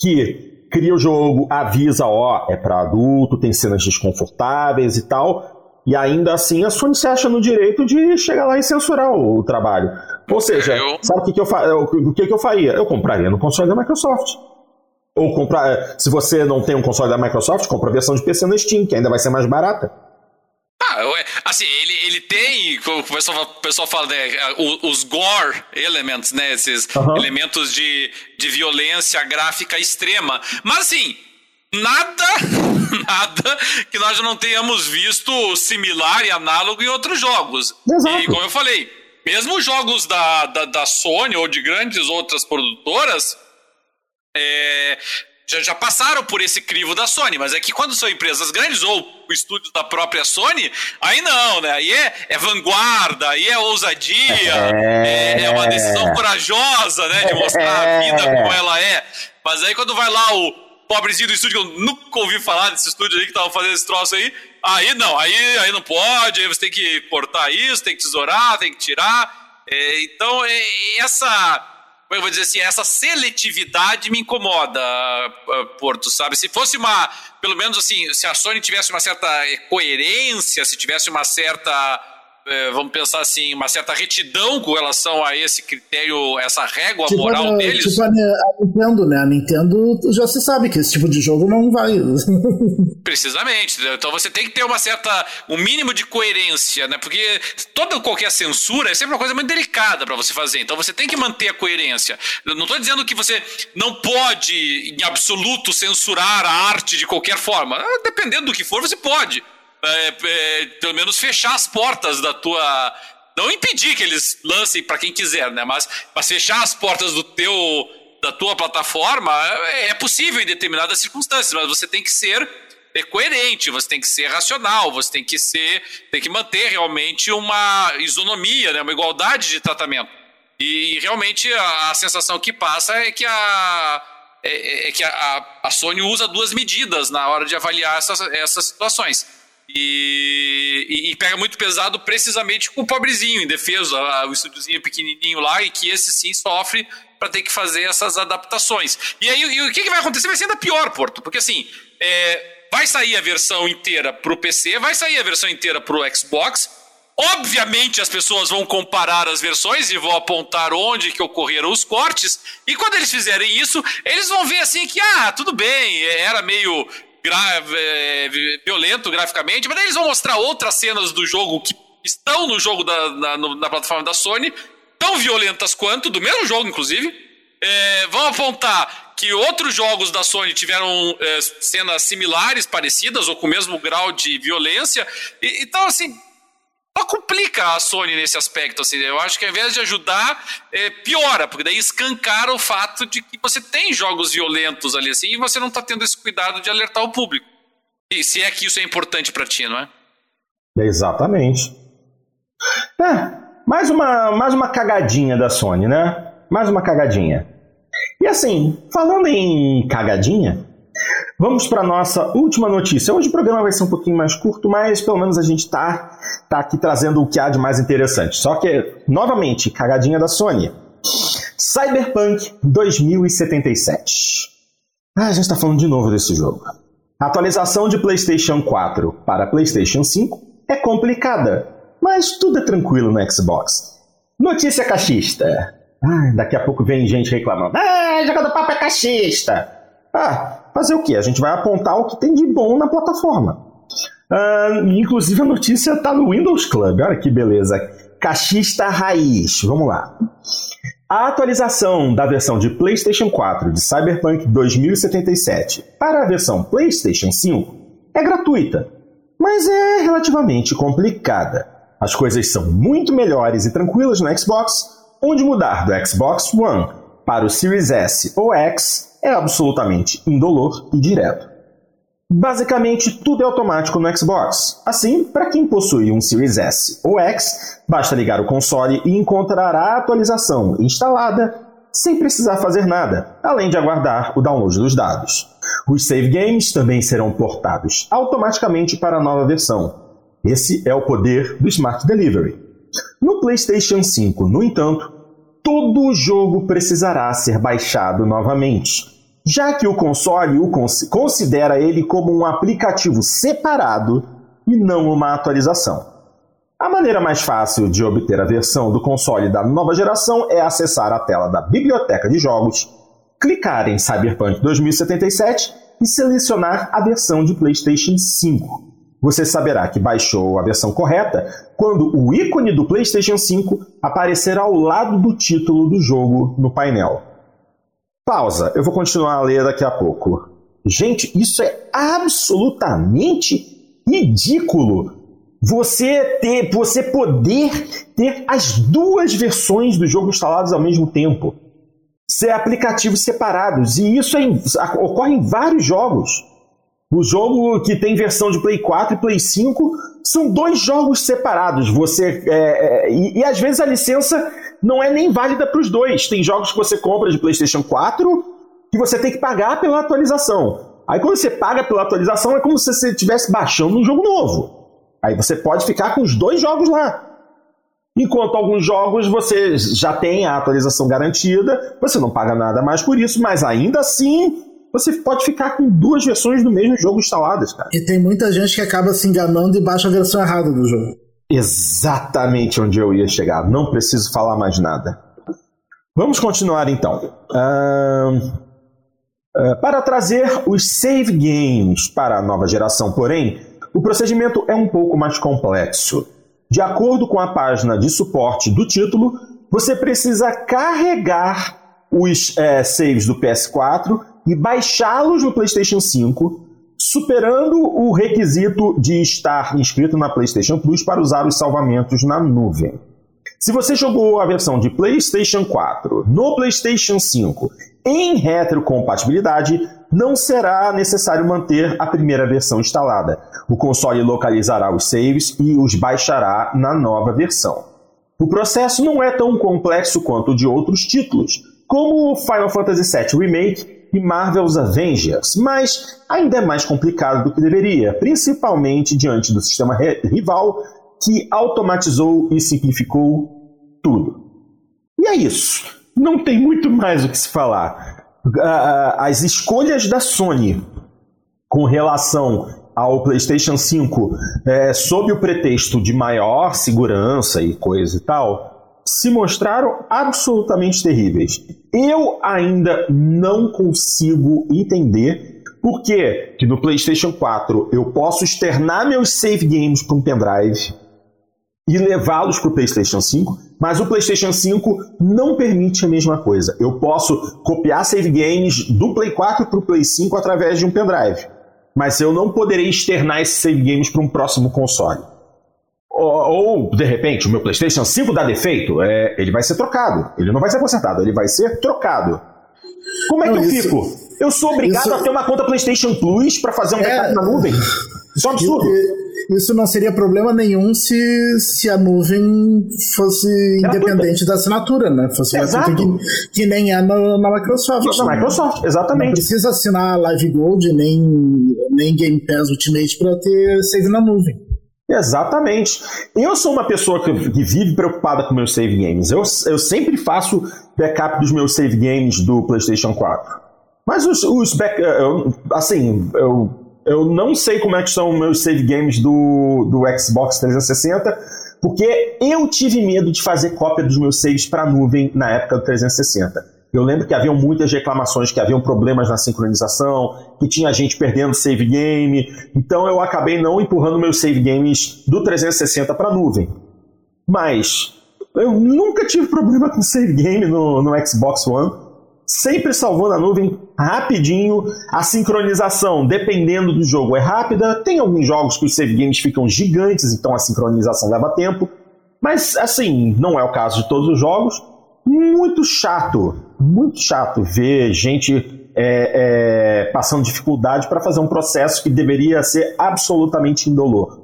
que cria o jogo, avisa, ó, é para adulto, tem cenas desconfortáveis e tal. E ainda assim a Sony se acha no direito de chegar lá e censurar o, o trabalho. Ou seja, eu... sabe o que, que eu, o que, que eu faria? Eu compraria no console da Microsoft. Ou comprar. Se você não tem um console da Microsoft, compra a versão de PC na Steam, que ainda vai ser mais barata. Ah, assim, ele, ele tem, como o pessoal, o pessoal fala, né, os gore elements, né, esses uhum. elementos de, de violência gráfica extrema. Mas assim, nada, nada que nós não tenhamos visto similar e análogo em outros jogos. Exato. E como eu falei, mesmo jogos da, da, da Sony ou de grandes outras produtoras, é, já, já, passaram por esse crivo da Sony, mas é que quando são empresas grandes ou estúdios da própria Sony, aí não, né? Aí é, é vanguarda, aí é ousadia, é... é, é uma decisão corajosa, né? De mostrar a vida como ela é. Mas aí quando vai lá o pobrezinho do estúdio, que eu nunca ouvi falar desse estúdio aí que tava fazendo esse troço aí, aí não, aí, aí não pode, aí você tem que cortar isso, tem que tesourar, tem que tirar. É, então, é, essa eu vou dizer assim, essa seletividade me incomoda, Porto, sabe? Se fosse uma, pelo menos assim, se a Sony tivesse uma certa coerência, se tivesse uma certa é, vamos pensar assim, uma certa retidão com relação a esse critério, essa régua tipo moral a, deles. Tipo a, a, Nintendo, né? A Nintendo já se sabe que esse tipo de jogo não vai. Precisamente. Então você tem que ter uma certa, um mínimo de coerência, né? Porque toda qualquer censura é sempre uma coisa muito delicada para você fazer. Então você tem que manter a coerência. Eu não estou dizendo que você não pode, em absoluto, censurar a arte de qualquer forma. Dependendo do que for, você pode é, é, pelo menos fechar as portas da tua. Não impedir que eles lancem para quem quiser, né? Mas, mas fechar as portas do teu, da tua plataforma é, é possível em determinadas circunstâncias, mas você tem que ser é coerente, você tem que ser racional, você tem que ser, tem que manter realmente uma isonomia, né, uma igualdade de tratamento. E realmente a, a sensação que passa é que a é, é, é que a, a, Sony usa duas medidas na hora de avaliar essas, essas situações. E, e, e, pega muito pesado precisamente com o pobrezinho, em defesa, o estúdiozinho pequenininho lá, e que esse sim sofre para ter que fazer essas adaptações. E aí e o que, que, vai acontecer vai ser ainda pior, Porto, porque assim, é, vai sair a versão inteira pro PC, vai sair a versão inteira pro Xbox. Obviamente as pessoas vão comparar as versões e vão apontar onde que ocorreram os cortes. E quando eles fizerem isso, eles vão ver assim que, ah, tudo bem, era meio gra é, violento graficamente, mas eles vão mostrar outras cenas do jogo que estão no jogo da, na, na plataforma da Sony, tão violentas quanto, do mesmo jogo, inclusive. É, vão apontar que outros jogos da Sony tiveram é, cenas similares, parecidas, ou com o mesmo grau de violência. E, então, assim, só complica a Sony nesse aspecto, assim. Eu acho que ao invés de ajudar, é, piora, porque daí escancara o fato de que você tem jogos violentos ali, assim, e você não está tendo esse cuidado de alertar o público. E se é que isso é importante para ti, não é? Exatamente. É, mais uma, mais uma cagadinha da Sony, né? Mais uma cagadinha. E assim, falando em cagadinha, vamos para nossa última notícia. Hoje o programa vai ser um pouquinho mais curto, mas pelo menos a gente tá, tá aqui trazendo o que há de mais interessante. Só que, novamente, cagadinha da Sony. Cyberpunk 2077. Ah, a gente está falando de novo desse jogo. A atualização de PlayStation 4 para PlayStation 5 é complicada, mas tudo é tranquilo no Xbox. Notícia cachista. Ah, daqui a pouco vem gente reclamando. Ah, jogador papo é cachista. Ah, fazer o quê? A gente vai apontar o que tem de bom na plataforma. Inclusive a notícia está no Windows Club. Olha que beleza. Cachista raiz. Vamos lá. A atualização da versão de PlayStation 4 de Cyberpunk 2077 para a versão PlayStation 5 é gratuita, mas é relativamente complicada. As coisas são muito melhores e tranquilas no Xbox, onde mudar do Xbox One para o Series S ou X é absolutamente indolor e direto. Basicamente, tudo é automático no Xbox. Assim, para quem possui um Series S ou X, basta ligar o console e encontrará a atualização instalada sem precisar fazer nada, além de aguardar o download dos dados. Os save games também serão portados automaticamente para a nova versão. Esse é o poder do Smart Delivery. No PlayStation 5, no entanto, todo o jogo precisará ser baixado novamente, já que o console o considera ele como um aplicativo separado e não uma atualização. A maneira mais fácil de obter a versão do console da nova geração é acessar a tela da biblioteca de jogos, clicar em Cyberpunk 2077 e selecionar a versão de PlayStation 5 você saberá que baixou a versão correta quando o ícone do PlayStation 5 aparecer ao lado do título do jogo no painel. Pausa, eu vou continuar a ler daqui a pouco. Gente, isso é absolutamente ridículo. Você ter, você poder ter as duas versões do jogo instaladas ao mesmo tempo. Ser aplicativos separados. E isso é, ocorre em vários jogos. O jogo que tem versão de Play 4 e Play 5 são dois jogos separados. Você é, é, e, e, às vezes a licença não é nem válida para os dois. Tem jogos que você compra de PlayStation 4 que você tem que pagar pela atualização. Aí quando você paga pela atualização é como se você estivesse baixando um jogo novo. Aí você pode ficar com os dois jogos lá. Enquanto alguns jogos você já tem a atualização garantida, você não paga nada mais por isso, mas ainda assim você pode ficar com duas versões do mesmo jogo instaladas, cara. E tem muita gente que acaba se enganando e baixa a versão errada do jogo. Exatamente onde eu ia chegar. Não preciso falar mais nada. Vamos continuar então. Uh, uh, para trazer os save games para a nova geração, porém, o procedimento é um pouco mais complexo. De acordo com a página de suporte do título, você precisa carregar os é, saves do PS4 e baixá-los no PlayStation 5, superando o requisito de estar inscrito na PlayStation Plus para usar os salvamentos na nuvem. Se você jogou a versão de PlayStation 4 no PlayStation 5 em retrocompatibilidade, não será necessário manter a primeira versão instalada. O console localizará os saves e os baixará na nova versão. O processo não é tão complexo quanto o de outros títulos, como Final Fantasy VII Remake e Marvel's Avengers, mas ainda é mais complicado do que deveria, principalmente diante do sistema rival que automatizou e simplificou tudo. E é isso. Não tem muito mais o que se falar. As escolhas da Sony com relação ao PlayStation 5 é, sob o pretexto de maior segurança e coisa e tal, se mostraram absolutamente terríveis. Eu ainda não consigo entender por que, no PlayStation 4 eu posso externar meus save games para um pendrive e levá-los para o PlayStation 5, mas o PlayStation 5 não permite a mesma coisa. Eu posso copiar save games do Play 4 para o Play 5 através de um pendrive, mas eu não poderei externar esses save games para um próximo console. Ou, de repente, o meu PlayStation 5 dá defeito, é, ele vai ser trocado. Ele não vai ser consertado, ele vai ser trocado. Como é não, que eu isso, fico? Eu sou obrigado isso... a ter uma conta PlayStation Plus para fazer um backup é... na nuvem? Isso é um absurdo. Isso não seria problema nenhum se, se a nuvem fosse independente da assinatura, né? Fosse Exato. Que, que nem é na, na Microsoft. Na Microsoft, exatamente. Não precisa assinar Live Gold nem, nem Game Pass Ultimate para ter save na nuvem. Exatamente. Eu sou uma pessoa que, que, vive preocupada com meus save games. Eu, eu sempre faço backup dos meus save games do PlayStation 4. Mas os, os back, eu, assim, eu eu não sei como é que são meus save games do, do Xbox 360, porque eu tive medo de fazer cópia dos meus saves para nuvem na época do 360. Eu lembro que haviam muitas reclamações, que haviam problemas na sincronização, que tinha gente perdendo save game, então eu acabei não empurrando meus save games do 360 para nuvem. Mas eu nunca tive problema com save game no, no Xbox One sempre salvou na nuvem rapidinho. A sincronização, dependendo do jogo, é rápida. Tem alguns jogos que os save games ficam gigantes, então a sincronização leva tempo. Mas, assim, não é o caso de todos os jogos. Muito chato, muito chato ver gente é, é, passando dificuldade para fazer um processo que deveria ser absolutamente indolor.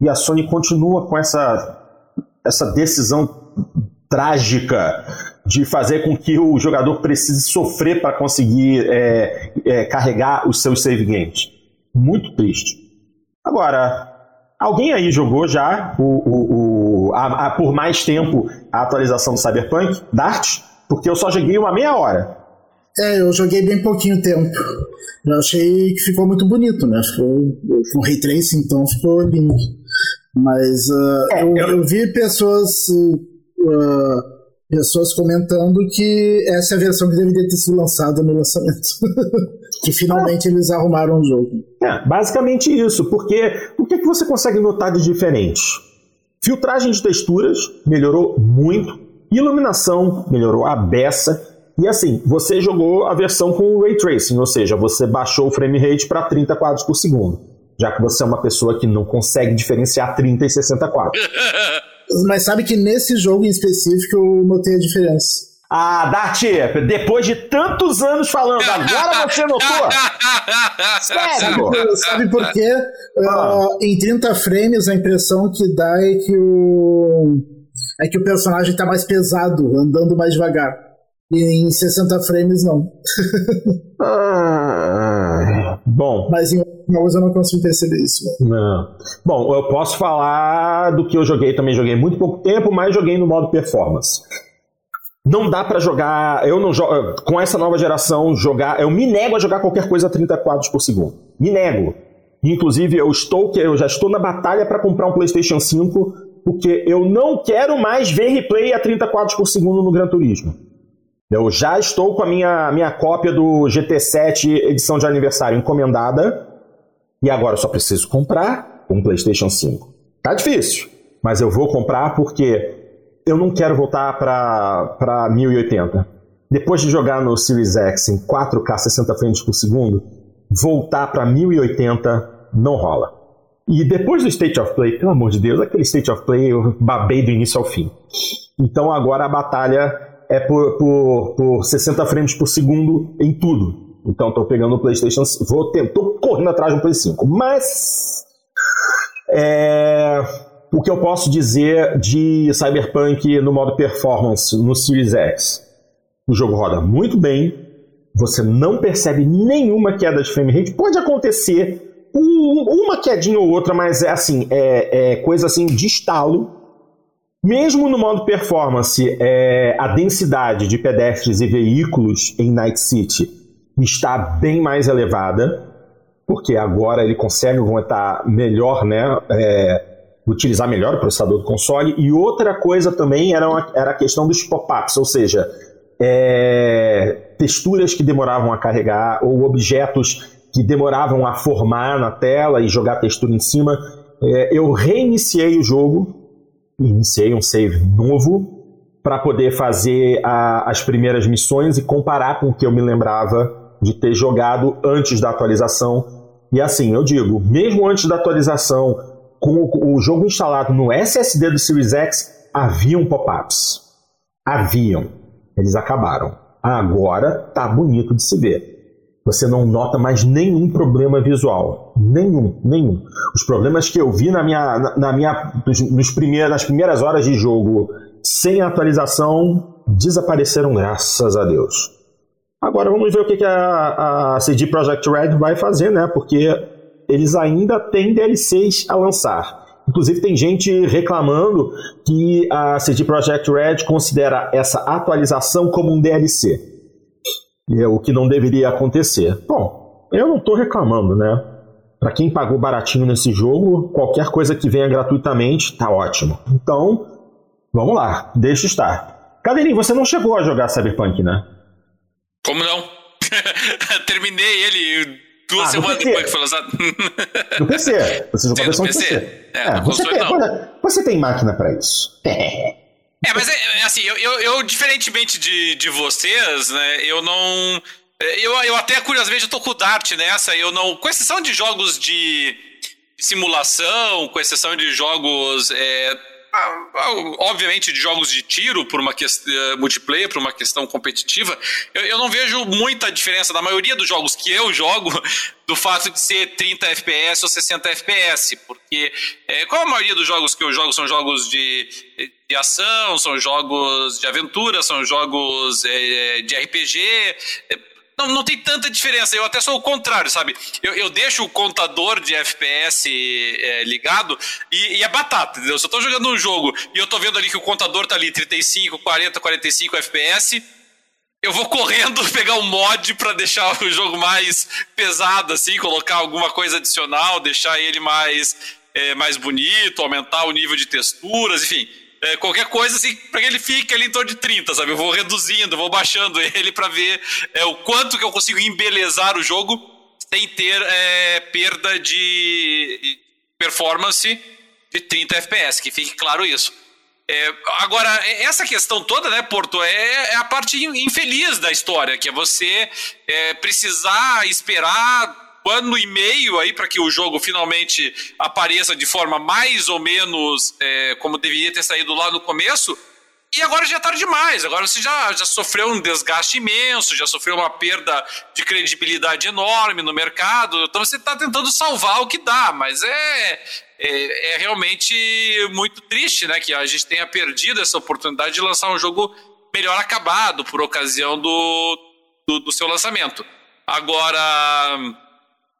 E a Sony continua com essa, essa decisão trágica de fazer com que o jogador precise sofrer para conseguir é, é, carregar os seus save games. Muito triste. Agora, alguém aí jogou já o, o, o a, a, por mais tempo a atualização do Cyberpunk? Dart? Porque eu só joguei uma meia hora. É, eu joguei bem pouquinho tempo. Eu achei que ficou muito bonito, né? Ficou com ray tracing, então ficou lindo. Mas uh, é, eu, eu... eu, vi pessoas uh, pessoas comentando que essa é a versão que deveria ter sido lançada no lançamento. que finalmente é. eles arrumaram o jogo. É, basicamente isso, porque o que, que você consegue notar de diferente? Filtragem de texturas melhorou muito, iluminação melhorou a beça, e assim, você jogou a versão com Ray Tracing, ou seja, você baixou o frame rate para 30 quadros por segundo, já que você é uma pessoa que não consegue diferenciar 30 e 60 quadros. Mas sabe que nesse jogo em específico eu notei a diferença. Ah, Dart, depois de tantos anos falando, agora você notou? Sério? Sabe por quê? Ah. Uh, em 30 frames a impressão que dá é que o é que o personagem está mais pesado, andando mais devagar. E em 60 frames não. ah, bom. Mas em jogos eu não consigo perceber isso. Não. Bom, eu posso falar do que eu joguei também. Joguei muito pouco tempo, mas joguei no modo performance. Não dá para jogar. Eu não jogo. Com essa nova geração, jogar. Eu me nego a jogar qualquer coisa a 30 quadros por segundo. Me nego. Inclusive, eu estou eu já estou na batalha para comprar um PlayStation 5, porque eu não quero mais ver replay a 30 quadros por segundo no Gran Turismo. Eu já estou com a minha, minha cópia do GT7 edição de aniversário encomendada. E agora eu só preciso comprar um PlayStation 5. Tá difícil, mas eu vou comprar porque eu não quero voltar para 1080. Depois de jogar no Series X em 4K 60 frames por segundo, voltar para 1080 não rola. E depois do State of Play, pelo amor de Deus, aquele State of Play eu babei do início ao fim. Então agora a batalha é por, por, por 60 frames por segundo em tudo. Então estou pegando o PlayStation, vou tô correndo atrás do Play 5. Mas é, o que eu posso dizer de Cyberpunk no modo performance no Series X? O jogo roda muito bem, você não percebe nenhuma queda de frame rate. Pode acontecer um, uma quedinha ou outra, mas é assim, é, é coisa assim de estalo. Mesmo no modo performance, é, a densidade de pedestres e veículos em Night City está bem mais elevada, porque agora ele consegue aguentar melhor, né? É, utilizar melhor o processador do console. E outra coisa também era, uma, era a questão dos pop-ups, ou seja, é, texturas que demoravam a carregar ou objetos que demoravam a formar na tela e jogar textura em cima. É, eu reiniciei o jogo, iniciei um save novo para poder fazer a, as primeiras missões e comparar com o que eu me lembrava de ter jogado antes da atualização. E assim, eu digo, mesmo antes da atualização, com o jogo instalado no SSD do Series X, haviam pop-ups. Haviam. Eles acabaram. Agora tá bonito de se ver. Você não nota mais nenhum problema visual. Nenhum, nenhum. Os problemas que eu vi na minha, na, na minha, nos primeiros, nas primeiras horas de jogo sem atualização desapareceram, graças a Deus. Agora vamos ver o que, a, a CD Projekt Red vai fazer, né? Porque eles ainda têm DLCs a lançar. Inclusive tem gente reclamando que a CD Projekt Red considera essa atualização como um DLC. É o que não deveria acontecer. Bom, eu não estou reclamando, né? Para quem pagou baratinho nesse jogo, qualquer coisa que venha gratuitamente tá ótimo. Então, vamos lá, deixa estar. Cadeirinho, você não chegou a jogar Cyberpunk, né? Como não? Terminei ele Duas ah, semanas depois que foi lançado. No PC. Você jogou a versão PC. PC. É, é você, tem, você tem máquina para isso. É, mas é, é, assim, eu, eu, eu, diferentemente de, de vocês, né, eu não. Eu, eu até, curiosamente, eu tô com o Dart nessa, eu não. Com exceção de jogos de simulação, com exceção de jogos. É, obviamente de jogos de tiro por uma questão uh, multiplayer, por uma questão competitiva, eu, eu, não vejo muita diferença na maioria dos jogos que eu jogo do fato de ser 30 FPS ou 60 FPS, porque é, a maioria dos jogos que eu jogo são jogos de, de ação, são jogos de aventura, são jogos é, de RPG, não, não tem tanta diferença. Eu até sou o contrário, sabe? Eu, eu deixo o contador de FPS é, ligado e, e é batata, entendeu? Se eu tô jogando um jogo e eu tô vendo ali que o contador tá ali 35, 40, 45 FPS, eu vou correndo pegar um mod para deixar o jogo mais pesado, assim, colocar alguma coisa adicional, deixar ele mais, é, mais bonito, aumentar o nível de texturas, enfim é, qualquer coisa assim, para que ele fique ali em torno de 30, sabe? Eu vou reduzindo, vou baixando ele para ver é, o quanto que eu consigo embelezar o jogo sem ter é, perda de performance de 30 FPS, que fique claro isso. É, agora, essa questão toda, né, Porto, é, é, a parte infeliz da história, que é você é, precisar esperar ano e meio aí para que o jogo finalmente apareça de forma mais ou menos é, como deveria ter saído lá no começo. E agora já é tarde demais. Agora você já, já sofreu um desgaste imenso, já sofreu uma perda de credibilidade enorme no mercado. Então você está tentando salvar o que dá, mas é, é, é, realmente muito triste né, que a gente tenha perdido essa oportunidade de lançar um jogo melhor acabado por ocasião do, do, do seu lançamento. Agora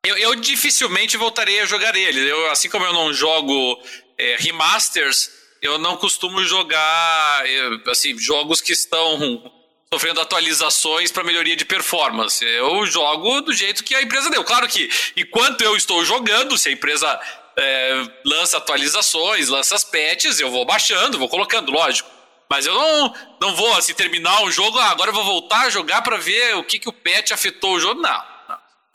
eu, eu, dificilmente voltarei a jogar ele. Eu, assim como eu não jogo é, remasters, eu não costumo jogar é, assim, jogos que estão sofrendo atualizações para melhoria de performance. Eu jogo do jeito que a empresa deu. Claro que enquanto eu estou jogando, se a empresa é, lança atualizações, lança as patches, eu vou baixando, vou colocando, lógico. Mas eu não, não vou assim terminar o jogo, ah, agora eu vou voltar a jogar para ver o que, que o patch afetou o jogo. Não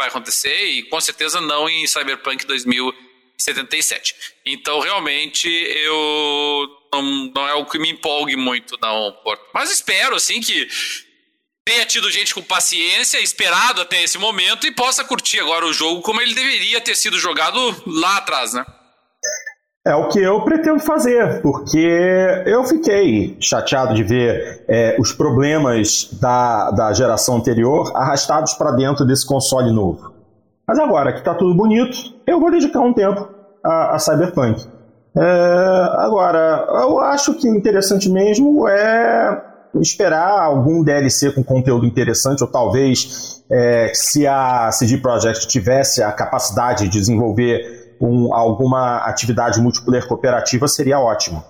vai acontecer e com certeza não em Cyberpunk 2077. Então, realmente, eu não, não é o que me empolgue muito, não. Mas espero, assim, que tenha tido gente com paciência, esperado até esse momento e possa curtir agora o jogo como ele deveria ter sido jogado lá atrás, né? É o que eu pretendo fazer, porque eu fiquei chateado de ver é, os problemas da, da geração anterior arrastados para dentro desse console novo. Mas agora que está tudo bonito, eu vou dedicar um tempo a, a Cyberpunk. É, agora, eu acho que interessante mesmo é esperar algum DLC com conteúdo interessante, ou talvez é, se a CD Projekt tivesse a capacidade de desenvolver com alguma atividade multiplayer cooperativa seria ótimo.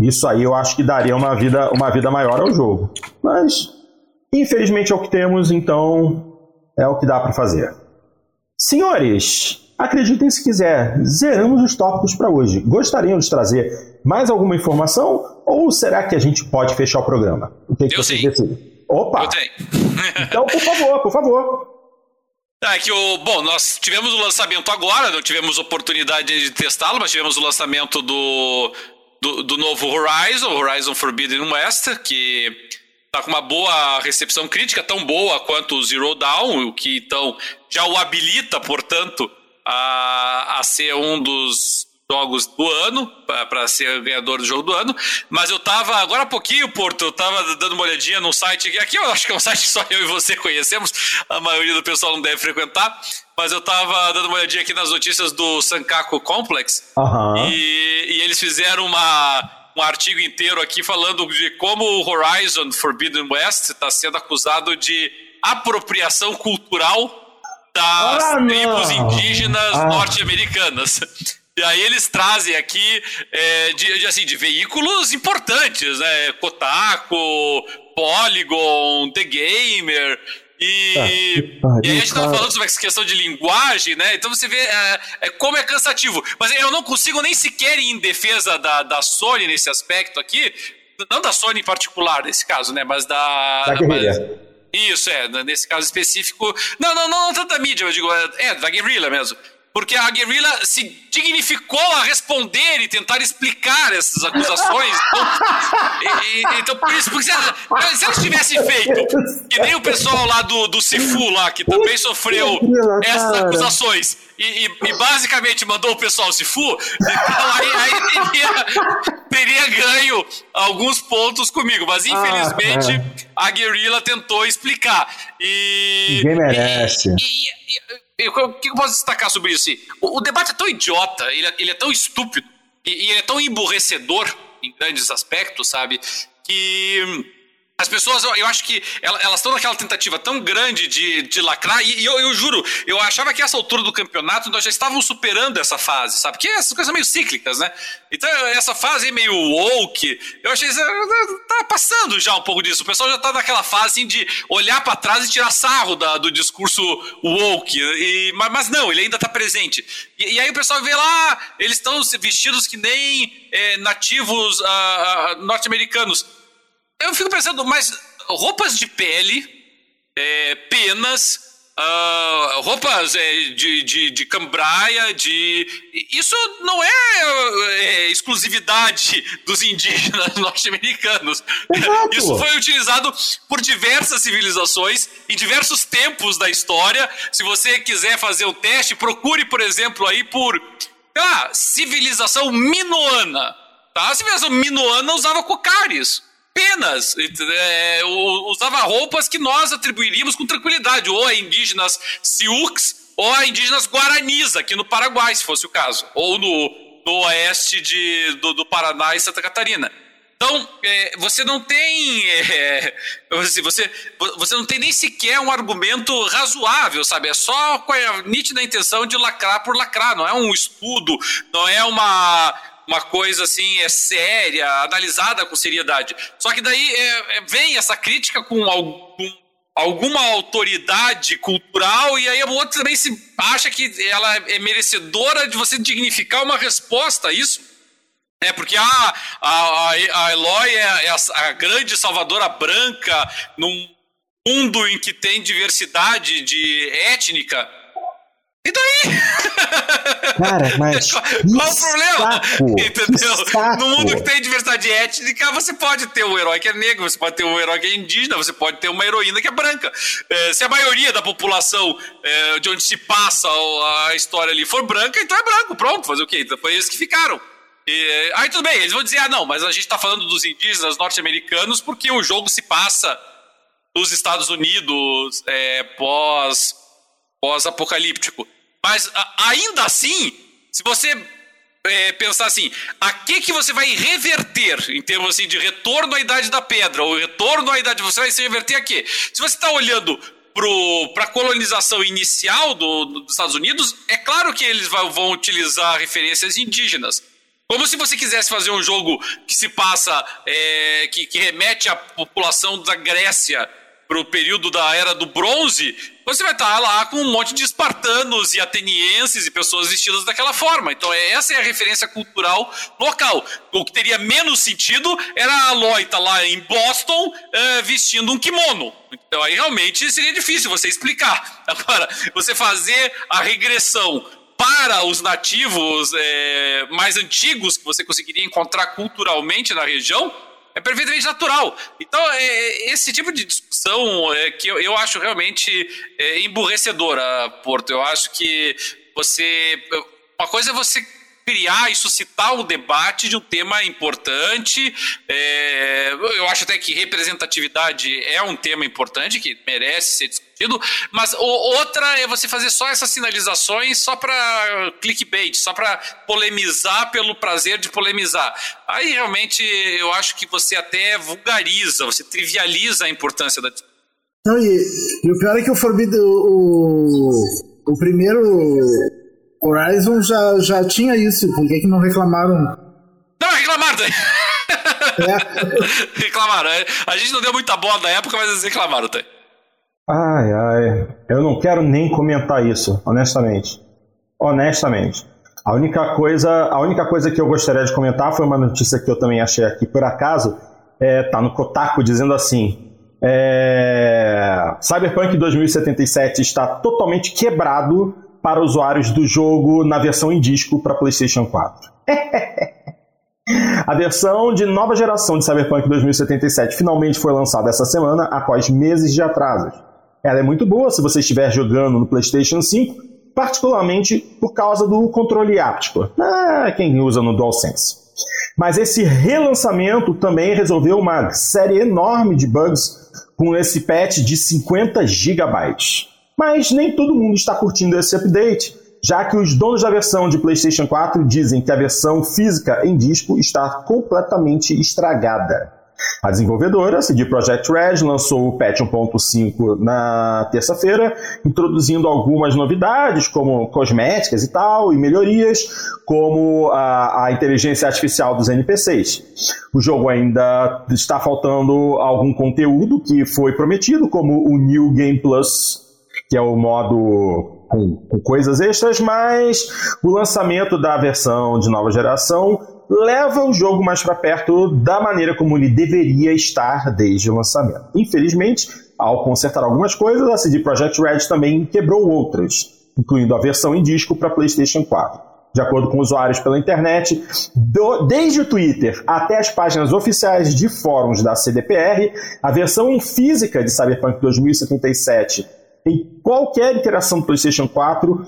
Isso aí eu acho que daria uma vida, uma vida maior ao jogo. Mas, infelizmente é o que temos, então é o que dá para fazer. Senhores, acreditem se quiser, zeramos os tópicos para hoje. Gostariam de trazer mais alguma informação ou será que a gente pode fechar o programa? O que, que vocês decidem? Opa! Eu tenho. então, por favor, por favor. É que o. Bom, nós tivemos o lançamento agora, não tivemos oportunidade de testá-lo, mas tivemos o lançamento do, do, do, novo Horizon, Horizon Forbidden West, que está com uma boa recepção crítica, tão boa quanto o Zero Dawn, o que então já o habilita, portanto, a, a ser um dos jogos do ano, para ser ganhador do jogo do ano. Mas eu tava, agora há pouquinho, Porto, eu tava dando uma olhadinha num site, aqui eu acho que é um site que só eu e você conhecemos, a maioria do pessoal não deve frequentar, mas eu tava dando uma olhadinha aqui nas notícias do Sankaku Complex, Aham. e, e eles fizeram uma, um artigo inteiro aqui falando de como o Horizon Forbidden West está sendo acusado de apropriação cultural das Ah, tribos indígenas Ah. norte-americanas. E aí eles trazem aqui é, de, de, assim, de veículos importantes, né? Kotaku, Polygon, The Gamer. E, Ah, e aí a gente tava falando sobre essa questão de linguagem, né? Então você vê é, é, como é cansativo. Mas eu não consigo nem sequer ir em defesa da, da Sony nesse aspecto aqui. Não da Sony em particular, nesse caso, né? Mas da. Da guerrilha. mas- isso, é, nesse caso específico. Não, não, não, não tanto da mídia, eu digo, é, é, da guerrilla mesmo. Porque a guerrilla se dignificou a responder e tentar explicar essas acusações. Então, e- então por isso, porque se, se elas tivessem feito, que nem o pessoal lá do, do Cifu lá, que também sofreu essas acusações, e, e- e basicamente mandou o pessoal se fu, então aí, aí teria, teria ganho alguns pontos comigo. Mas infelizmente a Guerrilla tentou explicar. E. Ninguém merece. E, o que eu posso destacar sobre isso? O, o debate é tão idiota, ele é, ele é tão estúpido, e, e ele é tão emburrecedor em grandes aspectos, sabe? Que. As pessoas, eu, acho que ela- elas estão naquela tentativa tão grande de, de lacrar, e, e eu, eu juro, eu achava que essa altura do campeonato nós já estávamos superando essa fase, sabe? Que essas coisas meio cíclicas, né? Então, essa fase aí meio woke, eu achei tá passando já um pouco disso. O pessoal já tá naquela fase assim, de olhar para trás e tirar sarro da- do discurso woke. E, mas, mas não, ele ainda tá presente. E, e aí o pessoal vê lá, eles estão vestidos que nem eh, nativos ah, ah, norte-americanos. Eu fico pensando, mas roupas de pele, é, penas, ah, roupas é, de, de, de cambraia, de. Isso não é, é, exclusividade dos indígenas norte-americanos. Isso foi utilizado por diversas civilizações em diversos tempos da história. Se você quiser fazer o teste, procure, por exemplo, aí por lá, civilização minoana. Tá? A civilização minoana usava cocares penas, é, usava roupas que nós atribuiríamos com tranquilidade, ou a indígenas Sioux, ou a indígenas Guaranis, aqui no Paraguai, se fosse o caso, ou no, no oeste de, do, do Paraná e Santa Catarina. Então, é, você não tem. é, você, você não tem nem sequer um argumento razoável, sabe? É só com a nítida intenção de lacrar por lacrar, não é um estudo, não é uma uma coisa assim é séria, analisada com seriedade. Só que daí é, é, vem essa crítica com algum, alguma autoridade cultural e aí o outro também se acha que ela é merecedora de você dignificar uma resposta a isso. É, porque a, a, a Eloy é, é a, a grande salvadora branca num mundo em que tem diversidade de étnica. E daí? Cara, mas. Qual, qual o problema? saco, Entendeu? No mundo que tem diversidade étnica, você pode ter um herói que é negro, você pode ter um herói que é indígena, você pode ter uma heroína que é branca. É, se a maioria da população é, de onde se passa a história ali for branca, então é branco, pronto, fazer o quê? Então foi eles que ficaram. E, aí tudo bem, eles vão dizer, ah não, mas a gente tá falando dos indígenas norte-americanos porque o jogo se passa nos Estados Unidos é, pós pós-apocalíptico. Mas ainda assim, se você é, pensar assim, a que que você vai reverter em termos assim de retorno à idade da pedra ou retorno à idade, você vai se reverter a quê? Se você está olhando para a colonização inicial do- do- dos Estados Unidos, é claro que eles vão utilizar referências indígenas. Como se você quisesse fazer um jogo que se passa, é, que, que remete à população da Grécia para o período da Era do Bronze, você vai estar lá com um monte de espartanos e atenienses e pessoas vestidas daquela forma. Então, é- essa é a referência cultural local. O que teria menos sentido era a estar lá em Boston é, vestindo um kimono. Então, aí realmente seria difícil você explicar. Agora, você fazer a regressão para os nativos é, mais antigos que você conseguiria encontrar culturalmente na região é perfeitamente natural. Então, é, esse tipo de discussão é, que eu, eu acho realmente é, emburrecedora, Porto. Eu acho que você. Uma coisa é você criar e suscitar o debate de um tema importante. É, eu acho até que representatividade é um tema importante que merece ser discutido, mas o, outra é você fazer só essas sinalizações só para clickbait, só para polemizar pelo prazer de polemizar. Aí realmente eu acho que você até vulgariza, você trivializa a importância da discussão. E, e, o pior é que o Forbidden, o, o primeiro Horizon já, já tinha isso, por que, que não reclamaram? Não, reclamaram! É. reclamaram. A gente não deu muita bola na época, mas eles reclamaram até. Ai, ai. Eu não quero nem comentar isso, honestamente. Honestamente. A única coisa, a única coisa que eu gostaria de comentar foi uma notícia que eu também achei aqui por acaso. É, tá no Kotaku dizendo assim: é, Cyberpunk 2077 está totalmente quebrado para usuários do jogo na versão em disco para PlayStation 4. A versão de nova geração de Cyberpunk 2077 finalmente foi lançada essa semana após meses de atrasos. Ela é muito boa se você estiver jogando no PlayStation 5, particularmente por causa do controle áptico. Ah, quem usa no DualSense. Mas esse relançamento também resolveu uma série enorme de bugs com esse patch de 50 GB. Mas nem todo mundo está curtindo esse update, já que os donos da versão de PlayStation 4 dizem que a versão física em disco está completamente estragada. A desenvolvedora, CD Projekt Red, lançou o patch 1.5 na terça-feira, introduzindo algumas novidades, como cosméticas e tal, e melhorias, como a, a, inteligência artificial dos NPCs. O jogo ainda está faltando algum conteúdo que foi prometido, como o New Game Plus, que é o modo com, com coisas extras, mas o lançamento da versão de nova geração leva o jogo mais para perto da maneira como ele deveria estar desde o lançamento. Infelizmente, ao consertar algumas coisas, a CD Projekt Red também quebrou outras, incluindo a versão em disco para PlayStation 4. De acordo com usuários pela internet, do, desde o Twitter até as páginas oficiais de fóruns da CDPR, a versão física de Cyberpunk 2077 em qualquer interação do PlayStation 4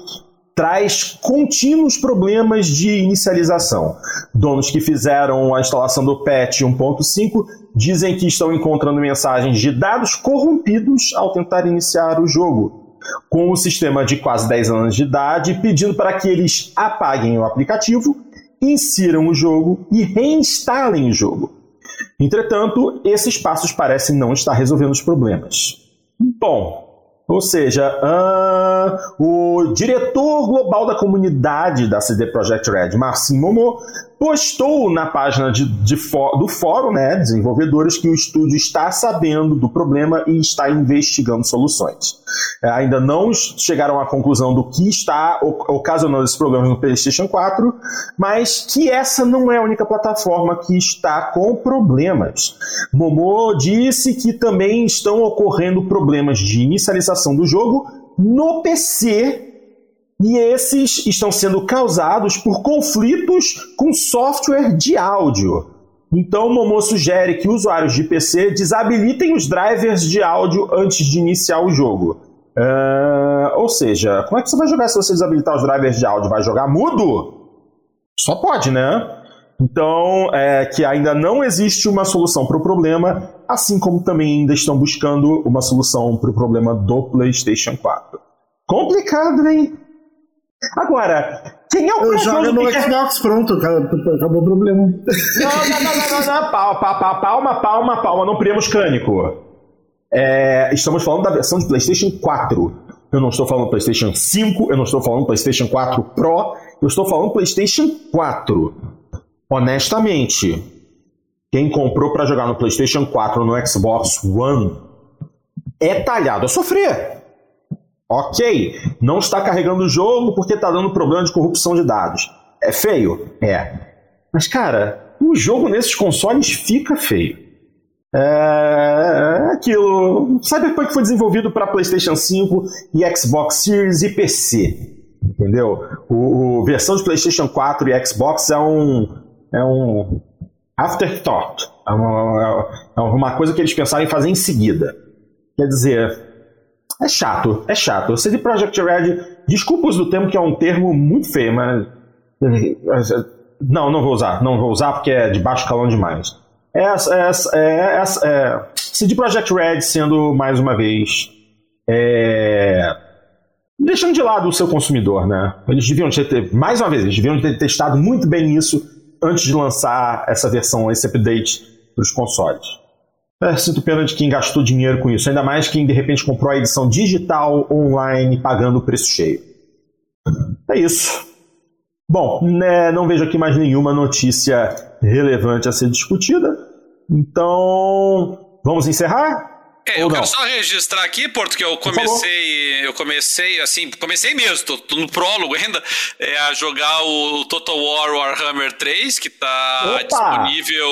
traz contínuos problemas de inicialização. Donos que fizeram a instalação do patch 1.5 dizem que estão encontrando mensagens de dados corrompidos ao tentar iniciar o jogo, com o sistema de quase 10 anos de idade pedindo para que eles apaguem o aplicativo, insiram o jogo e reinstalem o jogo. Entretanto, esses passos parecem não estar resolvendo os problemas. Bom, ou seja, uh, o diretor global da comunidade da CD Projekt Red, Marcin Momo, postou na página de, de, do fórum, né, desenvolvedores, que o estúdio está sabendo do problema e está investigando soluções. É, ainda não chegaram à conclusão do que está ocasionando esses problemas no PlayStation 4, mas que essa não é a única plataforma que está com problemas. Momo disse que também estão ocorrendo problemas de inicialização do jogo no PC e esses estão sendo causados por conflitos com software de áudio. Então, o Momo sugere que usuários de PC desabilitem os drivers de áudio antes de iniciar o jogo. Uh, ou seja, como é que você vai jogar se você desabilitar os drivers de áudio? Vai jogar mudo? Só pode, né? Então, é que ainda não existe uma solução para o problema, assim como também ainda estão buscando uma solução para o problema do PlayStation 4. Complicado, hein? Agora, quem é o Eu jogo no Xbox, pronto, acabou o problema. Não, não, não, não, não, palma, palma, palma, palma, não priemos cânico. É, estamos falando da versão de PlayStation 4. Eu não estou falando PlayStation 5, eu não estou falando PlayStation 4 Pro, eu estou falando PlayStation 4. Honestamente, quem comprou para jogar no PlayStation 4 ou no Xbox One é talhado a sofrer. Ok, não está carregando o jogo porque está dando problema de corrupção de dados. É feio? É. Mas, cara, o jogo nesses consoles fica feio. É aquilo. Cyberpunk foi desenvolvido para PlayStation 5 e Xbox Series e PC. Entendeu? O, o versão de PlayStation 4 e Xbox é um. É um. Afterthought. É uma, é uma coisa que eles pensaram em fazer em seguida. Quer dizer, é chato, é chato. CD Projekt Red, desculpa o uso do termo, que é um termo muito feio, mas Não, não vou usar. Não vou usar porque é de baixo calão demais. É, é, é, é, CD Projekt Red sendo, mais uma vez, é, deixando de lado o seu consumidor, né? Eles deviam ter, mais uma vez, eles deviam ter testado muito bem isso antes de lançar essa versão, esse update para os consoles. É, sinto pena de quem gastou dinheiro com isso, ainda mais quem de repente comprou a edição digital online pagando o preço cheio. É isso. Bom, né, não vejo aqui mais nenhuma notícia relevante a ser discutida. Então, vamos encerrar? É, eu quero só registrar aqui, Porto, que eu comecei, eu comecei assim, comecei mesmo, tô, tô no prólogo ainda, é, a jogar o Total War Warhammer 3, que tá Opa! disponível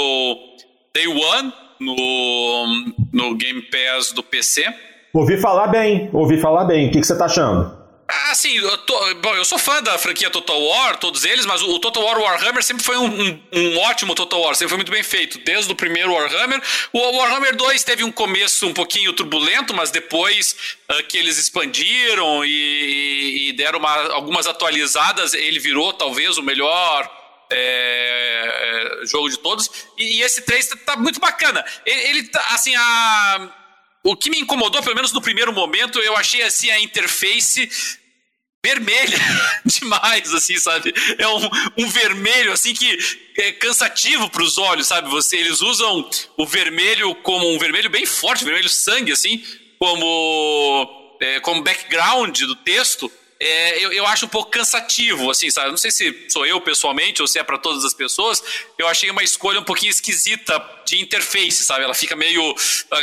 Day One no, no Game Pass do PC. Ouvi falar bem, ouvi falar bem. O que, que você tá achando? Ah, sim, eu, tô, bom, eu sou fã da franquia Total War, todos eles, mas o, o Total War Warhammer sempre foi um, um, um, ótimo Total War, sempre foi muito bem feito, desde o primeiro Warhammer. O Warhammer 2 teve um começo um pouquinho turbulento, mas depois uh, que eles expandiram e, e deram uma, algumas atualizadas, ele virou talvez o melhor é, jogo de todos. E, e esse 3 tá, tá, muito bacana. Ele, ele tá, assim, a o que me incomodou, pelo menos no primeiro momento, eu achei assim a interface vermelha demais, assim, sabe? É um, um vermelho, assim, que é cansativo para os olhos, sabe? Você, eles usam o vermelho como um vermelho bem forte, vermelho sangue, assim, como, é, como background do texto é, eu, eu acho um pouco cansativo, assim, sabe? Não sei se sou eu pessoalmente ou se é para todas as pessoas. Eu achei uma escolha um pouquinho esquisita de interface, sabe? Ela fica meio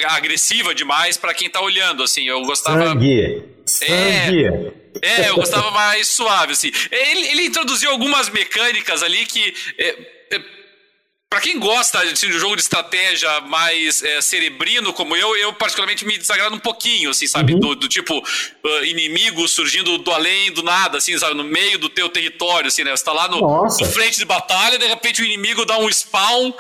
agressiva demais para quem tá olhando, assim. Eu gostava. Sangue. Sangue. É, é eu gostava mais suave, assim. Ele, ele introduziu algumas mecânicas ali que. É, para quem gosta assim, de um jogo de estratégia mais é, cerebrino como eu, eu particularmente me desagrado um pouquinho, assim, sabe? Uhum. Do, do, tipo, uh, inimigos surgindo do além, do nada, assim, sabe? No meio do teu território, assim, né? Você tá lá no, no frente de batalha, de repente o inimigo dá um spawn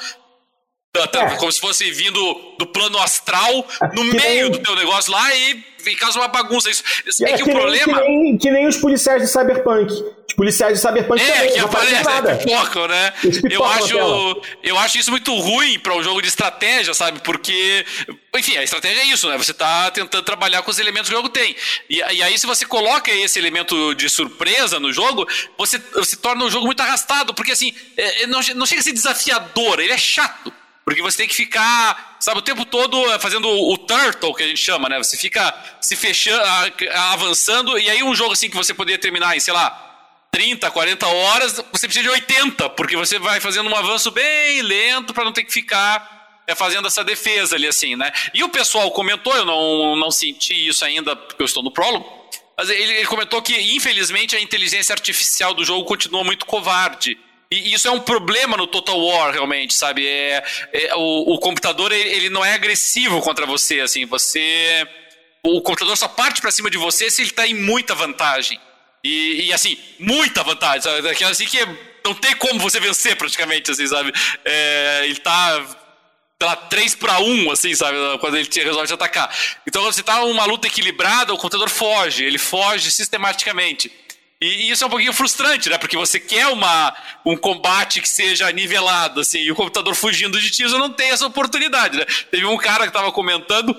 é. Como se fosse vindo do plano astral no que meio nem... do teu negócio lá e, e causa uma bagunça. Isso, isso é, é que, que, o nem, problema. Que nem, que nem, os policiais de Cyberpunk. Os policiais de Cyberpunk é, também, que aparece, nada. Pipocam, né? eu acho, eu acho isso muito ruim para um jogo de estratégia, sabe? Porque, enfim, a estratégia é isso, né? Você tá tentando trabalhar com os elementos que o jogo tem. E, e aí, se você coloca esse elemento de surpresa no jogo, você, você torna o jogo muito arrastado, porque assim, é, é não, não chega a ser desafiador, ele é chato. Porque você tem que ficar, sabe, o tempo todo fazendo o turtle, que a gente chama, né? Você fica se fechando, avançando, e aí um jogo assim que você poderia terminar em, sei lá, 30, 40 horas, você precisa de 80, porque você vai fazendo um avanço bem lento para não ter que ficar é, fazendo essa defesa ali, assim, né? E o pessoal comentou, eu não, não senti isso ainda, porque eu estou no prólogo, mas ele, ele comentou que, infelizmente, a inteligência artificial do jogo continua muito covarde. E isso é um problema no Total War, realmente, sabe? É, é o, o, computador, ele não é agressivo contra você, assim, você... O computador só parte para cima de você se ele tá em muita vantagem. E, e assim, muita vantagem, sabe? Daquela assim que não tem como você vencer praticamente, assim, sabe? É, ele tá sei lá, 3 para 1, assim, sabe? Quando ele resolve te atacar. Então, quando você tá numa luta equilibrada, o computador foge, ele foge sistematicamente. E, isso é um pouquinho frustrante, né? Porque você quer uma, um combate que seja nivelado, assim, e o computador fugindo de ti, você não tem essa oportunidade, né? Teve um cara que estava comentando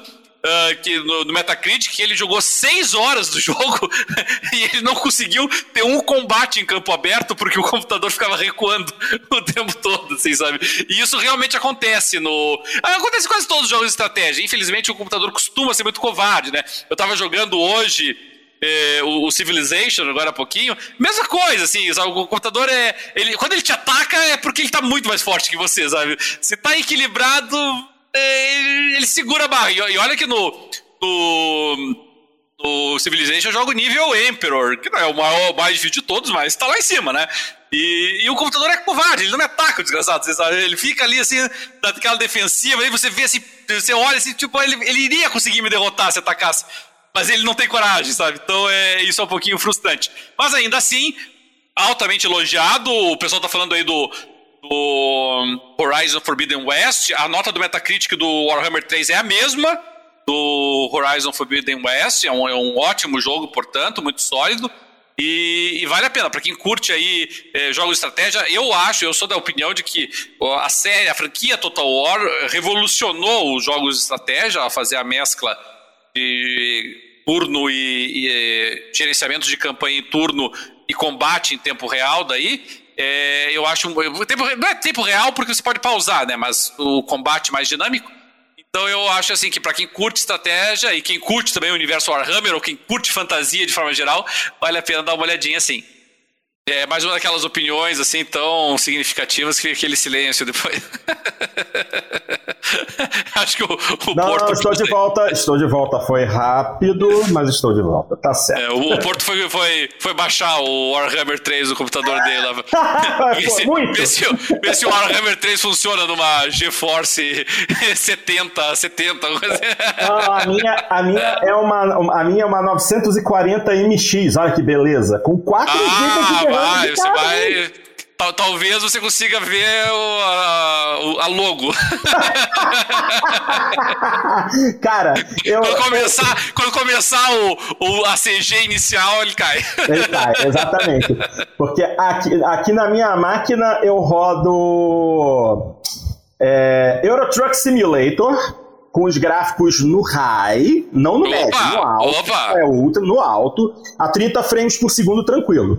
Uh, que no, no, Metacritic que ele jogou seis horas do jogo e ele não conseguiu ter um combate em campo aberto porque o computador ficava recuando o tempo todo, assim, sabe? E isso realmente acontece no. Acontece em quase todos os jogos de estratégia. Infelizmente, o computador costuma ser muito covarde, né? Eu estava jogando hoje é, o, o, Civilization agora há pouquinho, mesma coisa, assim, sabe? o computador é. Ele, quando ele te ataca é porque ele tá muito mais forte que você, sabe? Se tá equilibrado, é, ele segura a barra. E, e olha que no, no, no Civilization eu jogo nível Emperor, que não é o maior, mais difícil de todos, mas tá lá em cima, né? E, e, o computador é covarde, ele não me ataca, o desgraçado? Ele fica ali assim, naquela defensiva, aí você vê assim, você olha assim, tipo, ele, ele iria conseguir me derrotar se atacasse mas ele não tem coragem, sabe? Então é isso é um pouquinho frustrante. Mas ainda assim, altamente elogiado. O pessoal tá falando aí do, do Horizon Forbidden West. A nota do Metacritic do Warhammer 3 é a mesma do Horizon Forbidden West. É um, é um ótimo jogo, portanto, muito sólido. E, e, vale a pena, para quem curte aí é, jogos de estratégia, eu acho, eu sou da opinião de que a série, a franquia Total War revolucionou os jogos de estratégia a fazer a mescla de turno e, e gerenciamento de campanha em turno e combate em tempo real daí. É, eu acho. Tempo, não é tempo real porque você pode pausar, né? Mas o combate mais dinâmico. Então eu acho assim que para quem curte estratégia e quem curte também o universo Warhammer ou quem curte fantasia de forma geral, vale a pena dar uma olhadinha assim. É mais uma daquelas opiniões assim tão significativas que aquele silêncio depois. Acho que o, o não, Porto. Não, estou de volta, estou de volta. Foi rápido, mas estou de volta. Tá certo. É, o, o, Porto foi, foi, foi baixar o Warhammer 3 no computador dele lá. se, muito. Ver, se, se o Warhammer 3 funciona numa GeForce 70, 70. Não, a minha, a minha é uma, a minha é uma 940 MX. Olha que beleza. Com 4 ah, GB de vai, você vai. talvez você consiga ver o, a, a, logo. Cara, eu. Quando começar, quando começar o, o, a CG inicial, ele cai. Ele cai, exatamente. Porque aqui, aqui na minha máquina eu rodo é, Euro Truck Simulator com os gráficos no high, não no opa, médio, no alto. Opa. É ultra, no alto, a 30 frames por segundo tranquilo.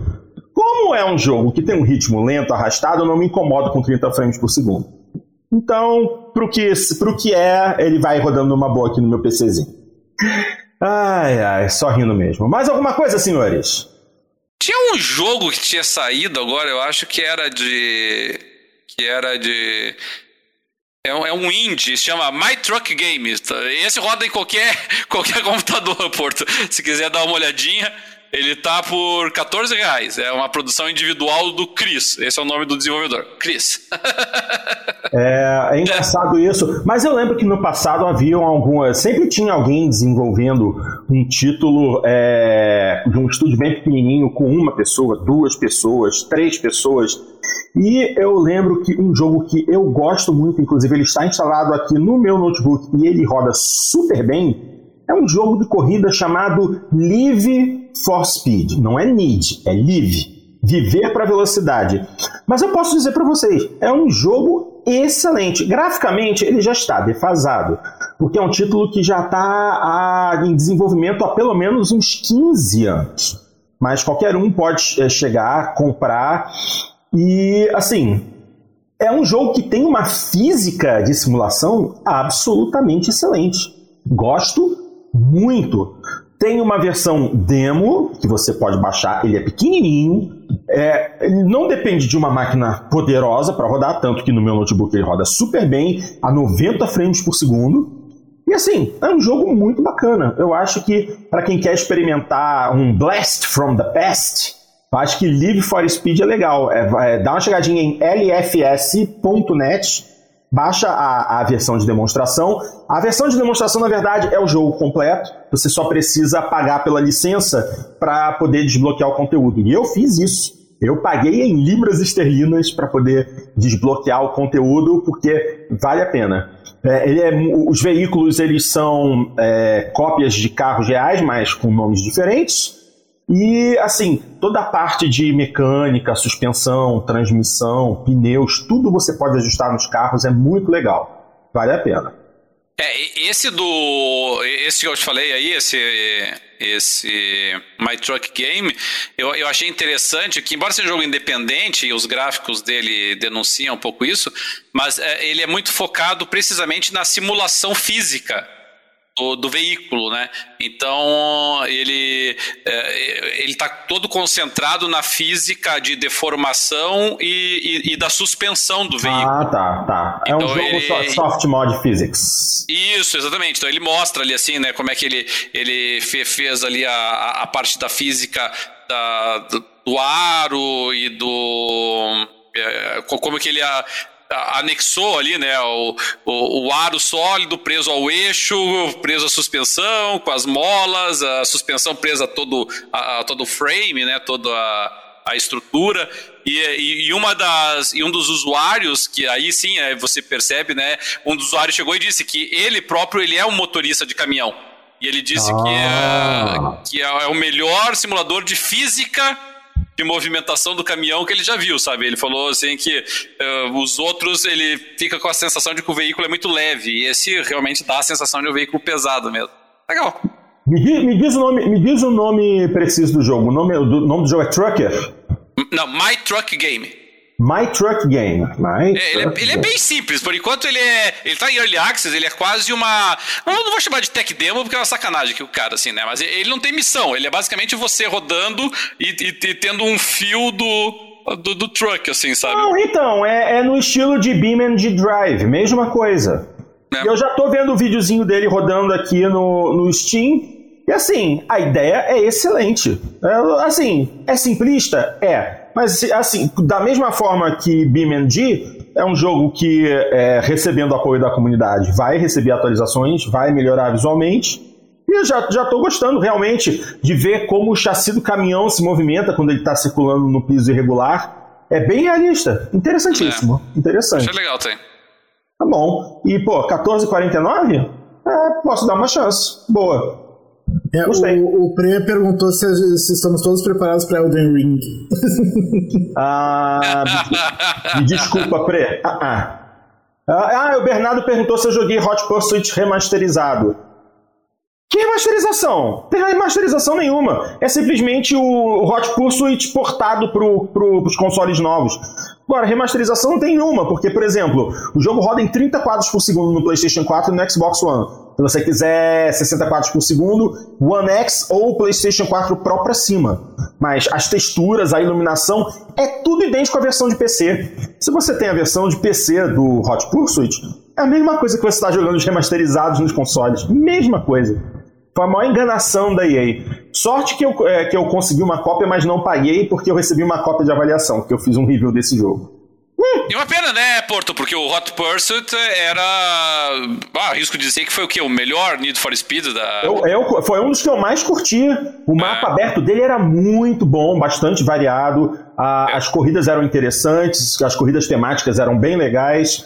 Como é um jogo que tem um ritmo lento, arrastado, eu não me incomodo com 30 frames por segundo. Então, pro que, pro que é, ele vai rodando uma boa aqui no meu PCzinho. Ai, ai, só rindo mesmo. Mais alguma coisa, senhores? Tinha um jogo que tinha saído agora, eu acho que era de. que era de. É um, é um indie, se chama My Truck Games. Esse roda em qualquer, qualquer computador, Porto. Se quiser dar uma olhadinha. Ele tá por 14 reais. É uma produção individual do Chris. Esse é o nome do desenvolvedor. Chris. é, é engraçado isso. Mas eu lembro que no passado haviam algumas. Sempre tinha alguém desenvolvendo um título é, de um estúdio bem pequenininho com uma pessoa, duas pessoas, três pessoas. E eu lembro que um jogo que eu gosto muito, inclusive ele está instalado aqui no meu notebook e ele roda super bem, é um jogo de corrida chamado Live for Speed. Não é Need, é Live. Viver para velocidade. Mas eu posso dizer para vocês, é um jogo excelente. Graficamente, ele já está defasado, porque é um título que já está em desenvolvimento há pelo menos uns 15 anos. Mas qualquer um pode é, chegar, comprar e, assim, é um jogo que tem uma física de simulação absolutamente excelente. Gosto muito. Tem uma versão demo que você pode baixar, ele é pequenininho, é, ele não depende de uma máquina poderosa para rodar, tanto que no meu notebook ele roda super bem, a 90 frames por segundo. E assim, é um jogo muito bacana. Eu acho que para quem quer experimentar um Blast from the Past, acho que Live for Speed é legal. É, é, dá uma chegadinha em lfs.net baixa a, a versão de demonstração. A versão de demonstração, na verdade, é o jogo completo. Você só precisa pagar pela licença para poder desbloquear o conteúdo. E eu fiz isso. Eu paguei em libras esterlinas para poder desbloquear o conteúdo, porque vale a pena. É, é, os veículos eles são é, cópias de carros reais, mas com nomes diferentes. E, assim, toda a parte de mecânica, suspensão, transmissão, pneus, tudo você pode ajustar nos carros, é muito legal. Vale a pena. É, esse do. Esse que eu te falei aí, esse. Esse My Truck Game, eu, eu achei interessante que, embora seja um jogo independente e os gráficos dele denunciam um pouco isso, mas é, ele é muito focado precisamente na simulação física do, do, veículo, né? Então ele é, ele está todo concentrado na física de deformação e, e, e, da suspensão do veículo. Ah, tá, tá. É então, um jogo ele, soft mod physics. Isso, exatamente. Então ele mostra ali assim, né, como é que ele ele fez ali a, a parte da física da, do, do aro e do é, como que ele a, anexou ali, né, o, o, o, aro sólido preso ao eixo, preso à suspensão, com as molas, a suspensão presa a todo, a, a todo o frame, né, toda a, a estrutura. E, e, uma das, e um dos usuários, que aí sim é, você percebe, né, um dos usuários chegou e disse que ele próprio ele é um motorista de caminhão. E ele disse ah. que, é, que é, é o melhor simulador de física de movimentação do caminhão que ele já viu, sabe? Ele falou assim que uh, os outros ele fica com a sensação de que o veículo é muito leve e esse realmente dá a sensação de um veículo pesado mesmo. Legal. Me diz, me diz, o, nome, me diz o nome preciso do jogo. O nome do, nome do jogo é Trucker? Não, My Truck Game. My Truck Game. My é, ele, é, ele, é, bem simples. Por enquanto ele é. Ele tá em Early Access, ele é quase uma. Não, vou chamar de tech demo porque é uma sacanagem que o cara, assim, né? Mas ele não tem missão. Ele é basicamente você rodando e, e, e tendo um fio do. Do, do, truck, assim, sabe? Não, então, é, é no estilo de Beam and de Drive, mesma coisa. É. Eu já tô vendo o videozinho dele rodando aqui no, no Steam. E assim, a ideia é excelente. É, assim, é simplista? É. Mas, assim, da mesma forma que BeamNG é um jogo que, é, recebendo apoio da comunidade, vai receber atualizações, vai melhorar visualmente. E eu já, já tô gostando realmente de ver como o chassi do caminhão se movimenta quando ele está circulando no piso irregular. É bem realista. Interessantíssimo. É. Interessante. Achei legal, tem. Tá bom. E, pô, 14,49? É, posso dar uma chance. Boa. É, o, o Pre perguntou se, se, estamos todos preparados para Elden Ring. ah, me desculpa, Pre. Ah, ah. ah, o Bernardo perguntou se eu joguei Hot Pursuit remasterizado. Que remasterização? Não tem remasterização nenhuma. É simplesmente o Hot Pursuit portado para os consoles novos. Agora, remasterização não tem nenhuma, porque, por exemplo, o jogo roda em 30 quadros por segundo no PlayStation 4 e no Xbox One. Se você quiser 60 quadros por segundo, One X ou PlayStation 4 Pro para cima. Mas as texturas, a iluminação, é tudo idêntico à versão de PC. Se você tem a versão de PC do Hot Pursuit, é a mesma coisa que você está jogando os remasterizados nos consoles. Mesma coisa. Foi a maior enganação da EA. Sorte que eu, é, que eu consegui uma cópia, mas não paguei porque eu recebi uma cópia de avaliação, que eu fiz um review desse jogo. E uma pena, né, Porto? Porque o Hot Pursuit era. Ah, risco de dizer que foi o quê? O melhor Need for Speed da. Eu, eu, foi um dos que eu mais curti. O mapa é. aberto dele era muito bom, bastante variado. A, é. As corridas eram interessantes, as corridas temáticas eram bem legais.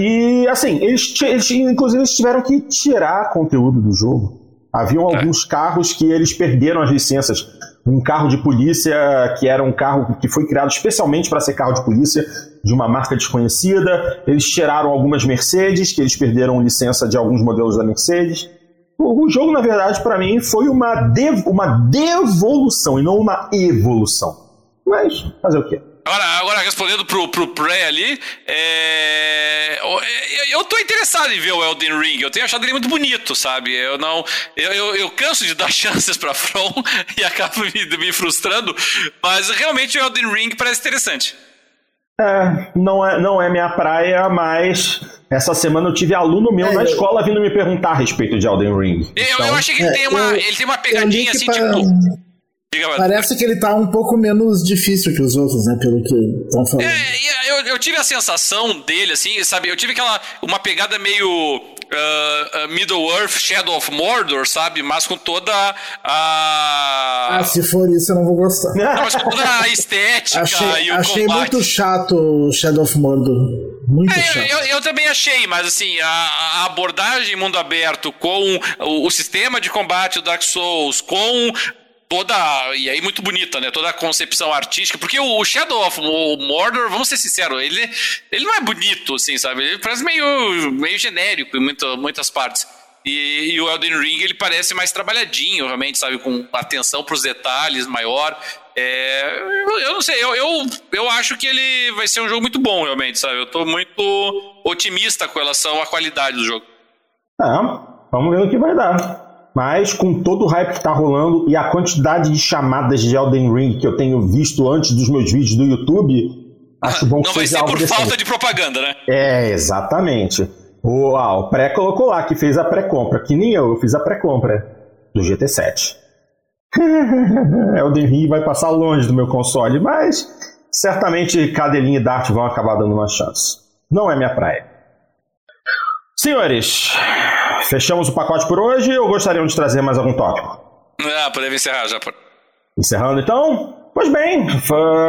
E, assim, eles, eles inclusive eles tiveram que tirar conteúdo do jogo. Haviam é. alguns carros que eles perderam as licenças um carro de polícia que era um carro que foi criado especialmente para ser carro de polícia de uma marca desconhecida. Eles tiraram algumas Mercedes, que eles perderam licença de alguns modelos da Mercedes. O jogo, na verdade, para mim, foi uma, dev uma devolução e não uma evolução. Mas fazer o quê? Agora, agora respondendo pro, pro Prey ali, é... eu tô interessado em ver o Elden Ring. Eu tenho achado ele muito bonito, sabe? Eu não. Eu, eu, eu canso de dar chances pra From e acabo me, me frustrando, mas realmente o Elden Ring parece interessante. É, não é, não é minha praia, mas essa semana eu tive aluno meu é, na escola vindo me perguntar a respeito de Elden Ring. Eu, então, eu achei que ele, tem uma, ele tem uma pegadinha assim, para... tipo Parece que ele tá um pouco menos difícil que os outros, né? Pelo que estão falando. É, eu, eu, tive a sensação dele, assim, sabe? Eu tive aquela. Uma pegada meio. Uh, Middle Earth, Shadow of Mordor, sabe? Mas com toda a. Ah, se for isso, eu não vou gostar. Não, mas com toda a estética achei, e o Achei combate. muito chato Shadow of Mordor. Muito é, chato. Eu, eu, também achei, mas assim, a, a abordagem mundo aberto com o, o, sistema de combate do Dark Souls, com toda. E aí, muito bonita, né? Toda a concepção artística. Porque o Shadow of Mordor, vamos ser sinceros, ele, ele não é bonito, assim, sabe? Ele parece meio, meio genérico em muita, muitas partes. E, e, o Elden Ring, ele parece mais trabalhadinho, realmente, sabe? Com atenção para os detalhes maior. É, eu, eu, não sei, eu, eu, eu acho que ele vai ser um jogo muito bom, realmente, sabe? Eu tô muito otimista com relação à qualidade do jogo. É, vamos ver o que vai dar. Mas com todo o hype que está rolando e a quantidade de chamadas de Elden Ring que eu tenho visto antes dos meus vídeos do YouTube, acho bom que Não vai ser por falta de propaganda, né? É, exatamente. O, ah, o pré colocou lá que fez a pré-compra, que nem eu, eu fiz a pré-compra do GT7. Elden Ring vai passar longe do meu console, mas certamente Cadelinha e Dart vão acabar dando uma chance. Não é minha praia. Senhores, Fechamos o pacote por hoje ou gostariam de trazer mais algum tópico? Ah, podemos encerrar já. Encerrando então? Pois bem,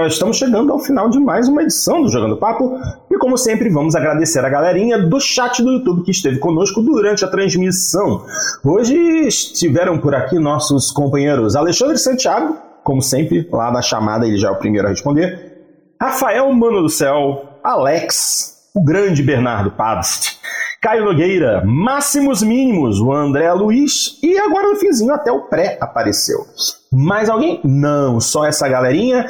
estamos chegando ao final de mais uma edição do Jogando Papo e, como sempre, vamos agradecer a galerinha do chat do YouTube que esteve conosco durante a transmissão. Hoje estiveram por aqui nossos companheiros Alexandre Santiago, como sempre, lá na chamada ele já é o primeiro a responder, Rafael Mano do Céu, Alex, o grande Bernardo Pabst, Caio Nogueira, Máximos Mínimos, o André Luiz e agora no finzinho até o pré apareceu. Mais alguém? Não, só essa galerinha.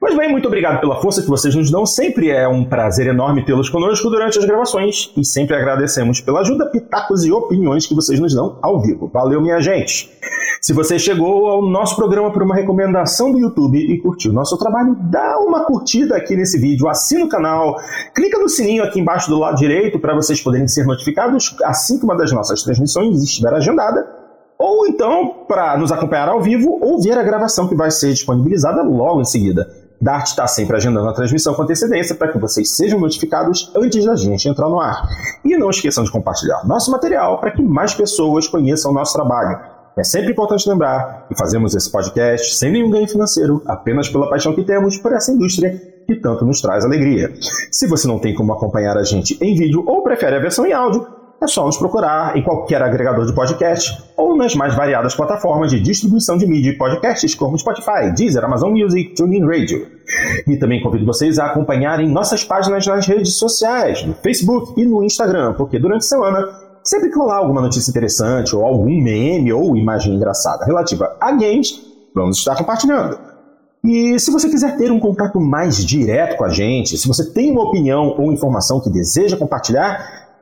Pois bem, muito obrigado pela força que vocês nos dão. Sempre é um prazer enorme tê-los conosco durante as gravações e sempre agradecemos pela ajuda, pitacos e opiniões que vocês nos dão ao vivo. Valeu, minha gente! Se você chegou ao nosso programa por uma recomendação do YouTube e curtiu nosso trabalho, dá uma curtida aqui nesse vídeo, assina o canal, clica no sininho aqui embaixo do lado direito para vocês poderem ser notificados assim que uma das nossas transmissões estiver agendada. Ou então, para nos acompanhar ao vivo ou ver a gravação que vai ser disponibilizada logo em seguida. Dart está sempre agendando a transmissão com antecedência para que vocês sejam notificados antes da gente entrar no ar. E não esqueçam de compartilhar nosso material para que mais pessoas conheçam o nosso trabalho. É sempre importante lembrar que fazemos esse podcast sem nenhum ganho financeiro, apenas pela paixão que temos por essa indústria que tanto nos traz alegria. Se você não tem como acompanhar a gente em vídeo ou prefere a versão em áudio, é só nos procurar em qualquer agregador de podcast ou nas mais variadas plataformas de distribuição de mídia e podcasts como Spotify, Deezer, Amazon Music, TuneIn Radio. E também convido vocês a acompanharem nossas páginas nas redes sociais, no Facebook e no Instagram, porque durante a semana Sempre que rolar alguma notícia interessante, ou algum meme, ou imagem engraçada relativa a games, vamos estar compartilhando. E se você quiser ter um contato mais direto com a gente, se você tem uma opinião ou informação que deseja compartilhar,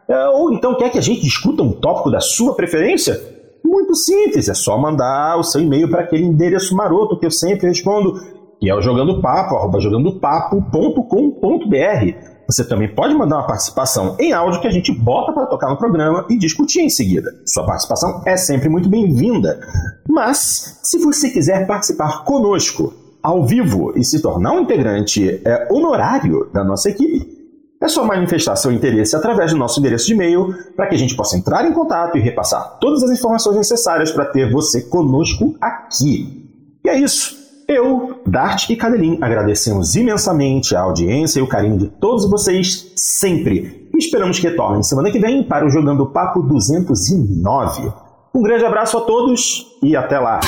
é, ou então quer que a gente discuta um tópico da sua preferência, muito simples, é só mandar o seu e-mail para aquele endereço maroto que eu sempre respondo, que é o jogandopapo.com.br. Você também pode mandar uma participação em áudio que a gente bota para tocar no programa e discutir em seguida. Sua participação é sempre muito bem-vinda. Mas, se você quiser participar conosco ao vivo e se tornar um integrante é, honorário da nossa equipe, é só manifestar seu interesse através do nosso endereço de e-mail para que a gente possa entrar em contato e repassar todas as informações necessárias para ter você conosco aqui. E é isso. Eu, Dart e Cadelin agradecemos imensamente a audiência e o carinho de todos vocês sempre. E esperamos que retornem semana que vem para o Jogando Papo 209. Um grande abraço a todos e até lá!